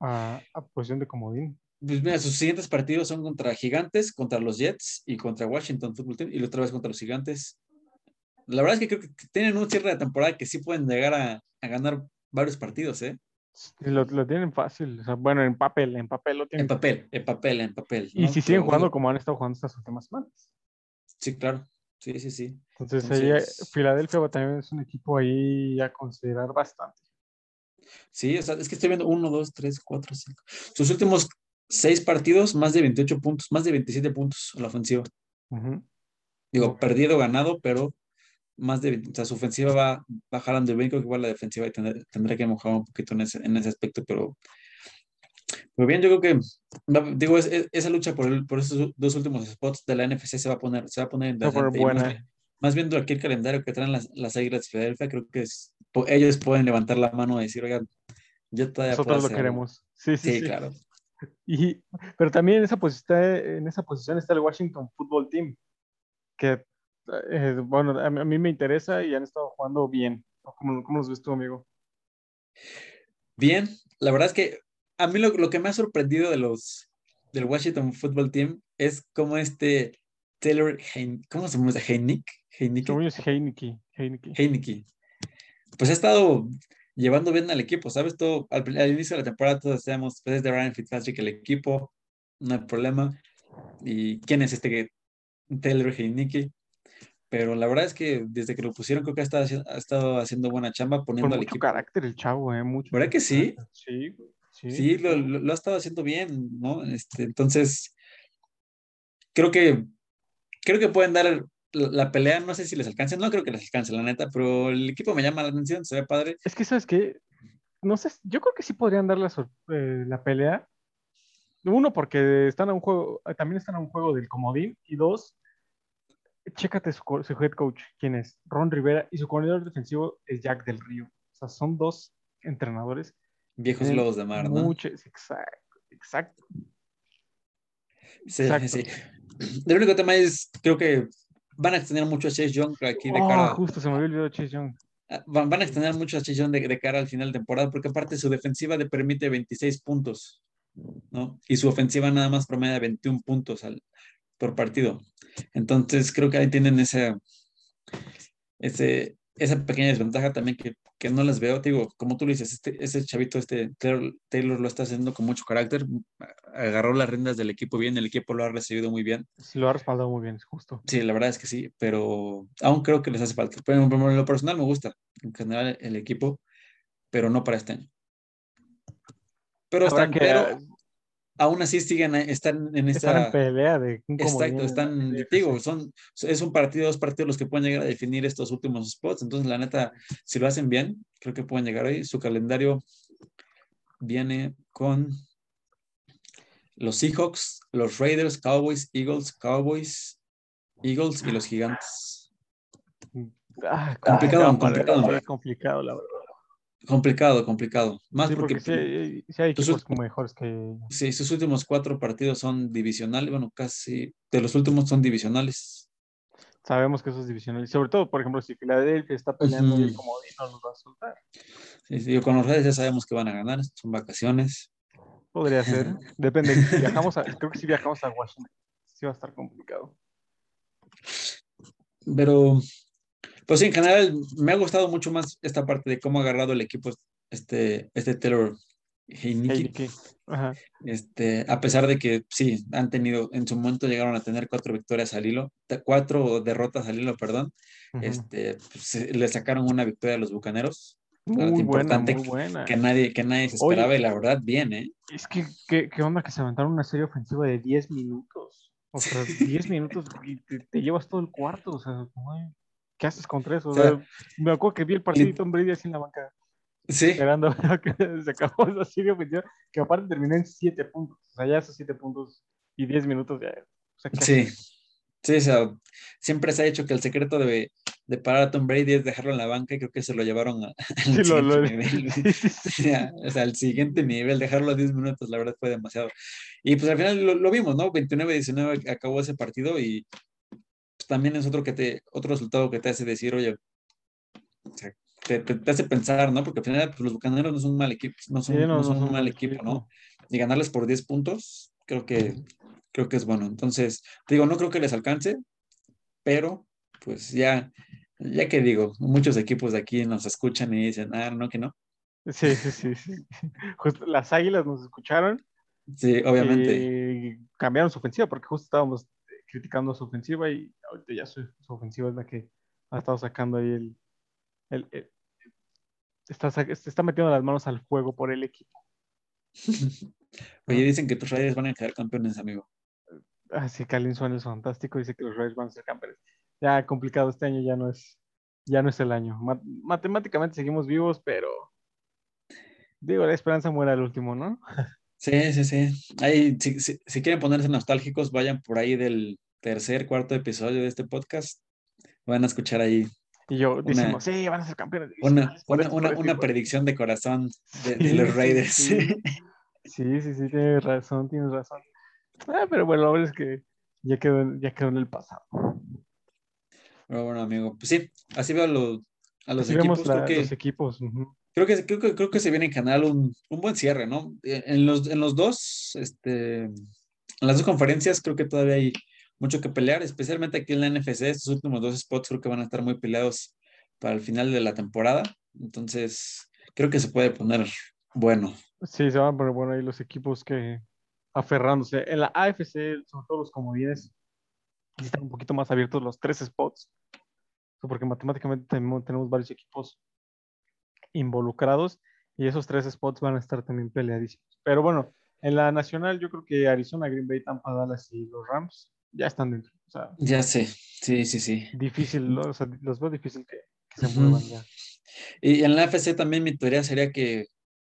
a, posición de comodín. Pues mira, sus siguientes partidos son contra Gigantes, contra los Jets y contra Washington Football Team y otra vez contra los Gigantes. La verdad es que creo que tienen un cierre de temporada que sí pueden llegar a, a ganar varios partidos, ¿eh? Lo, lo, tienen fácil. O sea, bueno, en papel, en papel lo tienen. En papel, en papel, en papel. Y si siguen jugando como han estado jugando estas últimas semanas. Sí, claro. Sí, sí, sí. Entonces, Entonces... Ahí, Filadelfia también es un equipo ahí a considerar bastante. Sí, o sea, es que estoy viendo 1, 2, 3, 4, 5. Sus últimos seis partidos, más de 28 puntos, más de 27 puntos a la ofensiva. Digo, perdido, ganado, pero más de, o sea, su ofensiva va, el creo que igual la defensiva tendrá, tendrá que mojar un poquito en ese, en ese aspecto, pero muy bien, yo creo que, digo, esa lucha por, el, por esos dos últimos spots de la NFC se va a poner, se va a poner buena. Más, viendo aquí el calendario que traen las, las Águilas de Filadelfia, creo que ellos pueden levantar la mano y decir, oigan, yo todavía Nosotros lo queremos. Sí, sí, sí, claro. Y, pero también en esa, posición, en esa posición está el Washington Football Team, que, eh, bueno, a, mí me interesa y han estado jugando bien. ¿Cómo, cómo los ves tú, amigo? Bien, la verdad es que a mí lo, que me ha sorprendido de los del Washington Football Team es cómo este Taylor, ¿cómo se llama? Heineke. Heineke. Heineke. Pues ha estado llevando bien al equipo, ¿sabes? Todo, al, inicio de la temporada todos decíamos, pues es de Ryan Fitzpatrick el equipo, no hay problema. ¿Y quién es este Taylor Heineke? Pero la verdad es que desde que lo pusieron creo que ha estado, ha estado haciendo buena chamba poniendo Con al mucho equipo. carácter el chavo, ¿eh? Mucho. ¿Verdad que sí? Sí, Sí, lo, lo, ha estado haciendo bien, ¿no? Este, entonces, creo que, creo que pueden dar la, pelea, no sé si les alcance, no creo que les alcance, la neta, pero el equipo me llama la atención, se ve padre. Es que, ¿sabes qué? No sé, yo creo que sí podrían dar la, eh, la pelea. Uno, porque están a un juego, también están a un juego del comodín, y dos, chécate su, su head coach, quien es Ron Rivera, y su coordinador defensivo es Jack del Río. O sea, son dos entrenadores Viejos lobos de mar, ¿no? Muchos, exacto, exacto. Sí, sí. El único tema es, creo que van a extender mucho a Chase Young aquí de oh, cara. justo, se me había olvidado Chase Young. Ah, van, a extender mucho a Chase Young de, cara al final de temporada, porque aparte su defensiva le permite 26 puntos, ¿no? Y su ofensiva nada más promedia 21 puntos al, por partido. Entonces, creo que ahí tienen ese, esa pequeña desventaja también que que no las veo. digo, como tú lo dices, este, ese chavito, este Taylor, lo está haciendo con mucho carácter. Agarró las riendas del equipo bien, el equipo lo ha recibido muy bien. Sí, lo ha respaldado muy bien, justo. Sí, la verdad es que sí, pero aún creo que les hace falta. Pero en lo personal me gusta, en general, el equipo, pero no para este año. Pero, están, que, aún así siguen, eh, están en esta... Están pelea de... Exacto, están, digo, son, es un partido, dos partidos los que pueden llegar a definir estos últimos spots, entonces la neta, si lo hacen bien, creo que pueden llegar ahí. Su calendario viene con los Seahawks, los Raiders, Cowboys, Eagles, Cowboys, Eagles y los Gigantes. Ah, complicado, complicado. complicado, la verdad. Complicado, complicado. Más porque, sí, hay equipos mejores que. Sí, sus últimos cuatro partidos son divisionales, bueno, casi de los últimos son divisionales. Sabemos que esos divisionales, sobre todo, por ejemplo, si Filadelfia está peleando y como no nos va a soltar. Sí, sí, con los redes ya sabemos que van a ganar, son vacaciones. Podría ser, depende. viajamos a, creo que si viajamos a Washington, sí va a estar complicado. Pero pues sí, en general me ha gustado mucho más esta parte de cómo ha agarrado el equipo este, este Taylor Heineke. Este, a pesar de que sí, han tenido, en su momento llegaron a tener cuatro victorias al hilo, cuatro derrotas al hilo, perdón. Este, pues, le sacaron una victoria a los bucaneros. Muy importante buena, muy buena. Que nadie, que nadie se esperaba y la verdad, bien, ¿eh? Es que, ¿qué, qué onda que se aventaron una serie ofensiva de 10 minutos? O sea, 10 minutos y te, llevas todo el cuarto, o sea, ¿qué haces contra eso? me acuerdo que vi el partido de Tom Brady así en la banca. Sí. Esperando que se acabó esa serie que aparte terminó en 7 puntos. O sea, ya esos 7 puntos y 10 minutos ya. sí. Sí, o sea, siempre se ha dicho que el secreto de, de, parar a Tom Brady es dejarlo en la banca y creo que se lo llevaron al sí, siguiente lo, nivel. o sea, al siguiente nivel, dejarlo a 10 minutos, la verdad fue demasiado. Y pues al final lo, lo vimos, ¿no? 29-19 acabó ese partido y también es otro, que te, otro resultado que te hace decir, oye, te, te, hace pensar, ¿no? Porque al final pues, los bucaneros no son un mal equipo, no son, no, son un mal equipo, ¿no? Y ganarles por 10 puntos, creo que, creo que es bueno. Entonces, te digo, no creo que les alcance, pero pues ya, ya que digo, muchos equipos de aquí nos escuchan y dicen, ah, no, que no. Sí, sí, sí, sí. Justo las águilas nos escucharon. Sí, obviamente. Y cambiaron su ofensiva porque justo estábamos criticando su ofensiva y ahorita ya su, ofensiva es la que ha estado sacando ahí el, el, está, está metiendo las manos al fuego por el equipo. Oye, dicen que tus Raiders van a quedar campeones, amigo. Ah, sí, Kalin Swan es fantástico, dice que los Raiders van a ser campeones. ya complicado este año, ya no es, ya no es el año. Ma- matemáticamente seguimos vivos, pero digo, la esperanza muere al último, ¿no? Sí, sí, sí. Ahí, si, si- si quieren ponerse nostálgicos, vayan por ahí del tercer, cuarto episodio de este podcast. Van a escuchar ahí Y yo Una- decimos, sí, van a ser campeones. una, una, una, una predicción de corazón de, de Sí, los Raiders. sí. Sí, sí, sí, tienes razón, tienes razón. Ah, pero bueno, la verdad es que ya quedó, en- ya quedó en el pasado. Pero bueno, amigo, pues sí, así veo a los, a los Así equipos. vemos la- creo que, los equipos. Creo que, creo que, creo que se viene en canal un, un buen cierre, ¿no? Eh, En los, en los dos, este, en las dos conferencias creo que todavía hay mucho que pelear, especialmente aquí en la NFC. Estos últimos dos spots creo que van a estar muy peleados para el final de la temporada. Entonces, creo que se puede poner bueno. Sí, se van a poner bueno ahí los equipos que aferrándose. En la AFC, sobre todo los comodines, están un poquito más abiertos los tres spots. Porque matemáticamente tenemos varios equipos involucrados y esos tres spots van a estar también peleadísimos. Pero bueno, en la nacional yo creo que Arizona, Green Bay, Tampa, Dallas y los Rams ya están dentro. O sea, Ya sé, sí, sí, sí. difícil, ¿no? O sea, los veo difícil que, que se muevan ya. Y en la FC también mi teoría sería que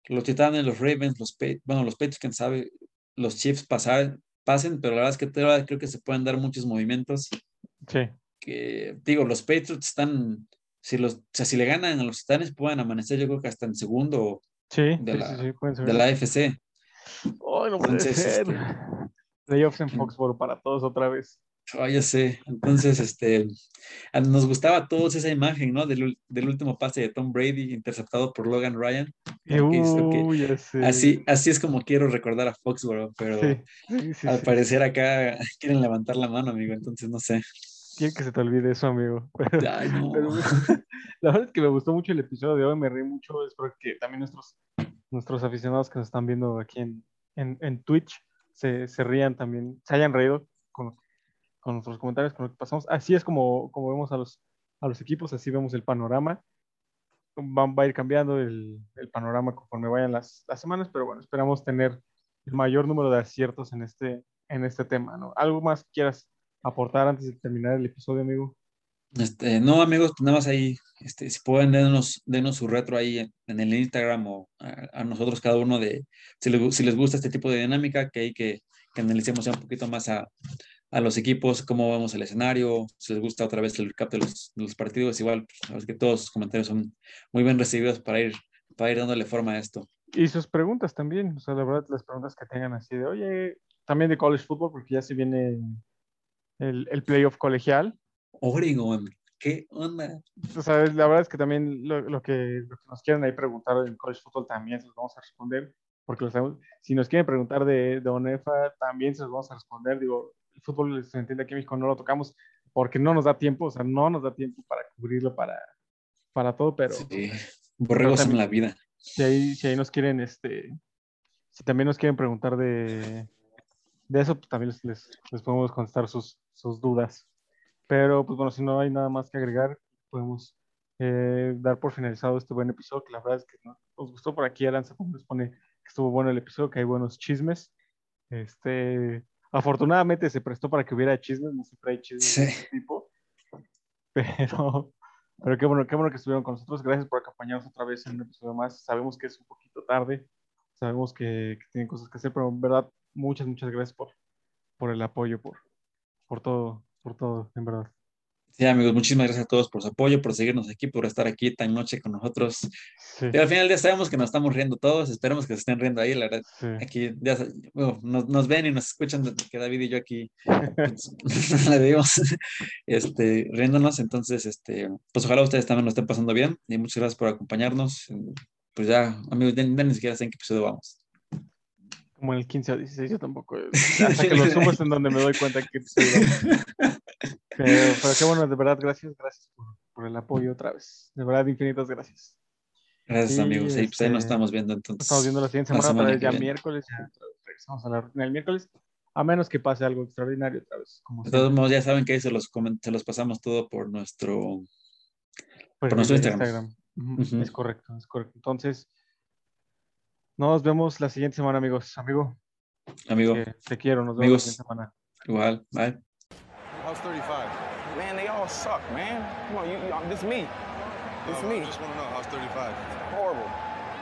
los Titanes, los Ravens, los bueno, los Patriots, quién sabe, los Chiefs pasar, pasen, pero la verdad es que creo que se pueden dar muchos movimientos. Sí, Que digo, los Patriots están, si los, o sea, si le ganan a los Titanes, pueden amanecer, yo creo que hasta en segundo sí, De sí, la- sí, sí, de la AFC. ¡Ay, no puede Entonces, ser! este, Playoffs en Foxborough para todos otra vez. Oh, ya sé. Entonces, este, nos gustaba a todos esa imagen, ¿no? Del, del último pase de Tom Brady interceptado por Logan Ryan. Uy, ya sé. Así, así es como quiero recordar a Foxborough, pero Sí, sí, sí, al sí. parecer acá quieren levantar la mano, amigo, entonces no sé. Quiero que se te olvide eso, amigo. Pero, Ay, no. pero, la verdad es que me gustó mucho el episodio de hoy, me reí mucho. Espero que también nuestros, nuestros aficionados que nos están viendo aquí en, en, en Twitch se, se rían también, se hayan reído con, con nuestros comentarios, con lo que pasamos. Así es como, como vemos a los, a los equipos, así vemos el panorama. Va, va a ir cambiando el, el panorama conforme vayan las, las semanas, pero bueno, esperamos tener el mayor número de aciertos en este, en este tema, ¿no? ¿Algo más quieras aportar antes de terminar el episodio, amigo? Este, no, amigos, pues nada más ahí, este, si pueden denos, denos su retro ahí en, en el Instagram o a, a nosotros cada uno de, si les, si les gusta este tipo de dinámica, que hay que, que analicemos ya un poquito más a, a los equipos, cómo vemos el escenario, si les gusta otra vez el recap de los, de los partidos, igual, pues, verdad es que todos sus comentarios son muy bien recibidos para ir, para ir dándole forma a esto. Y sus preguntas también, o sea, la verdad, las preguntas que tengan así de, oye, también de college football, porque ya se viene el, el playoff colegial. Oregon, ¿qué onda? O sea, la verdad es que también lo, lo que, lo que nos quieren ahí preguntar en college football también se los vamos a responder, porque si nos quieren preguntar de, de ONEFA, también se los vamos a responder. Digo, el fútbol se entiende aquí en México, no lo tocamos porque no nos da tiempo, o sea, no nos da tiempo para cubrirlo para, para todo, pero... Sí, borregos en la vida. si ahí, si ahí nos quieren, este, si también nos quieren preguntar de, de eso, pues también les, les, podemos contestar sus, sus dudas. Pero, pues bueno, si no hay nada más que agregar, podemos eh, dar por finalizado este buen episodio, que la verdad es que ¿no? nos gustó por aquí, Aranza nos pone que estuvo bueno el episodio, que hay buenos chismes. Este, afortunadamente se prestó para que hubiera chismes, no siempre hay chismes de Sí. este tipo. Pero, pero qué bueno, qué bueno que estuvieron con nosotros. Gracias por acompañarnos otra vez en un episodio más. Sabemos que es un poquito tarde, sabemos que, que tienen cosas que hacer, pero en verdad, muchas, muchas gracias por, por el apoyo, por, por todo, por todo, en verdad. Sí, amigos, muchísimas gracias a todos por su apoyo, por seguirnos aquí, por estar aquí tan noche con nosotros. Sí, Y al final del día sabemos que nos estamos riendo todos, esperemos que se estén riendo ahí, la verdad. sí. Aquí ya, bueno, nos, nos ven y nos escuchan que David y yo aquí pues, la vemos este, riéndonos, entonces, este, pues ojalá ustedes también lo estén pasando bien y muchas gracias por acompañarnos. Pues ya, amigos, ya, ya ni siquiera sé en qué episodio vamos. Como en el 15 o 16, yo tampoco. Hasta que lo subo es en donde me doy cuenta que. Pero, pero qué bueno, de verdad, gracias, gracias por, por el apoyo otra vez. De verdad, infinitas gracias. Gracias, Sí, amigos. Y pues ahí nos este, estamos viendo entonces. estamos viendo la siguiente la semana, otra semana vez ya viene. miércoles, ya regresamos a la rutina del miércoles, a menos que pase algo extraordinario otra vez. Como De todos modos, ya saben que ahí se los, se los pasamos todo por nuestro Pues por nuestro sí, de Instagram. Ujú, Ujú. Es correcto, es correcto. Entonces, nos vemos la siguiente semana, amigos. Amigo, amigo. que te quiero, nos vemos Amigos. la siguiente semana. Igual, bye. How's 35? man, they all suck, man. Come on, you, you this me. This No, me. I just want to know how's 35. Horrible.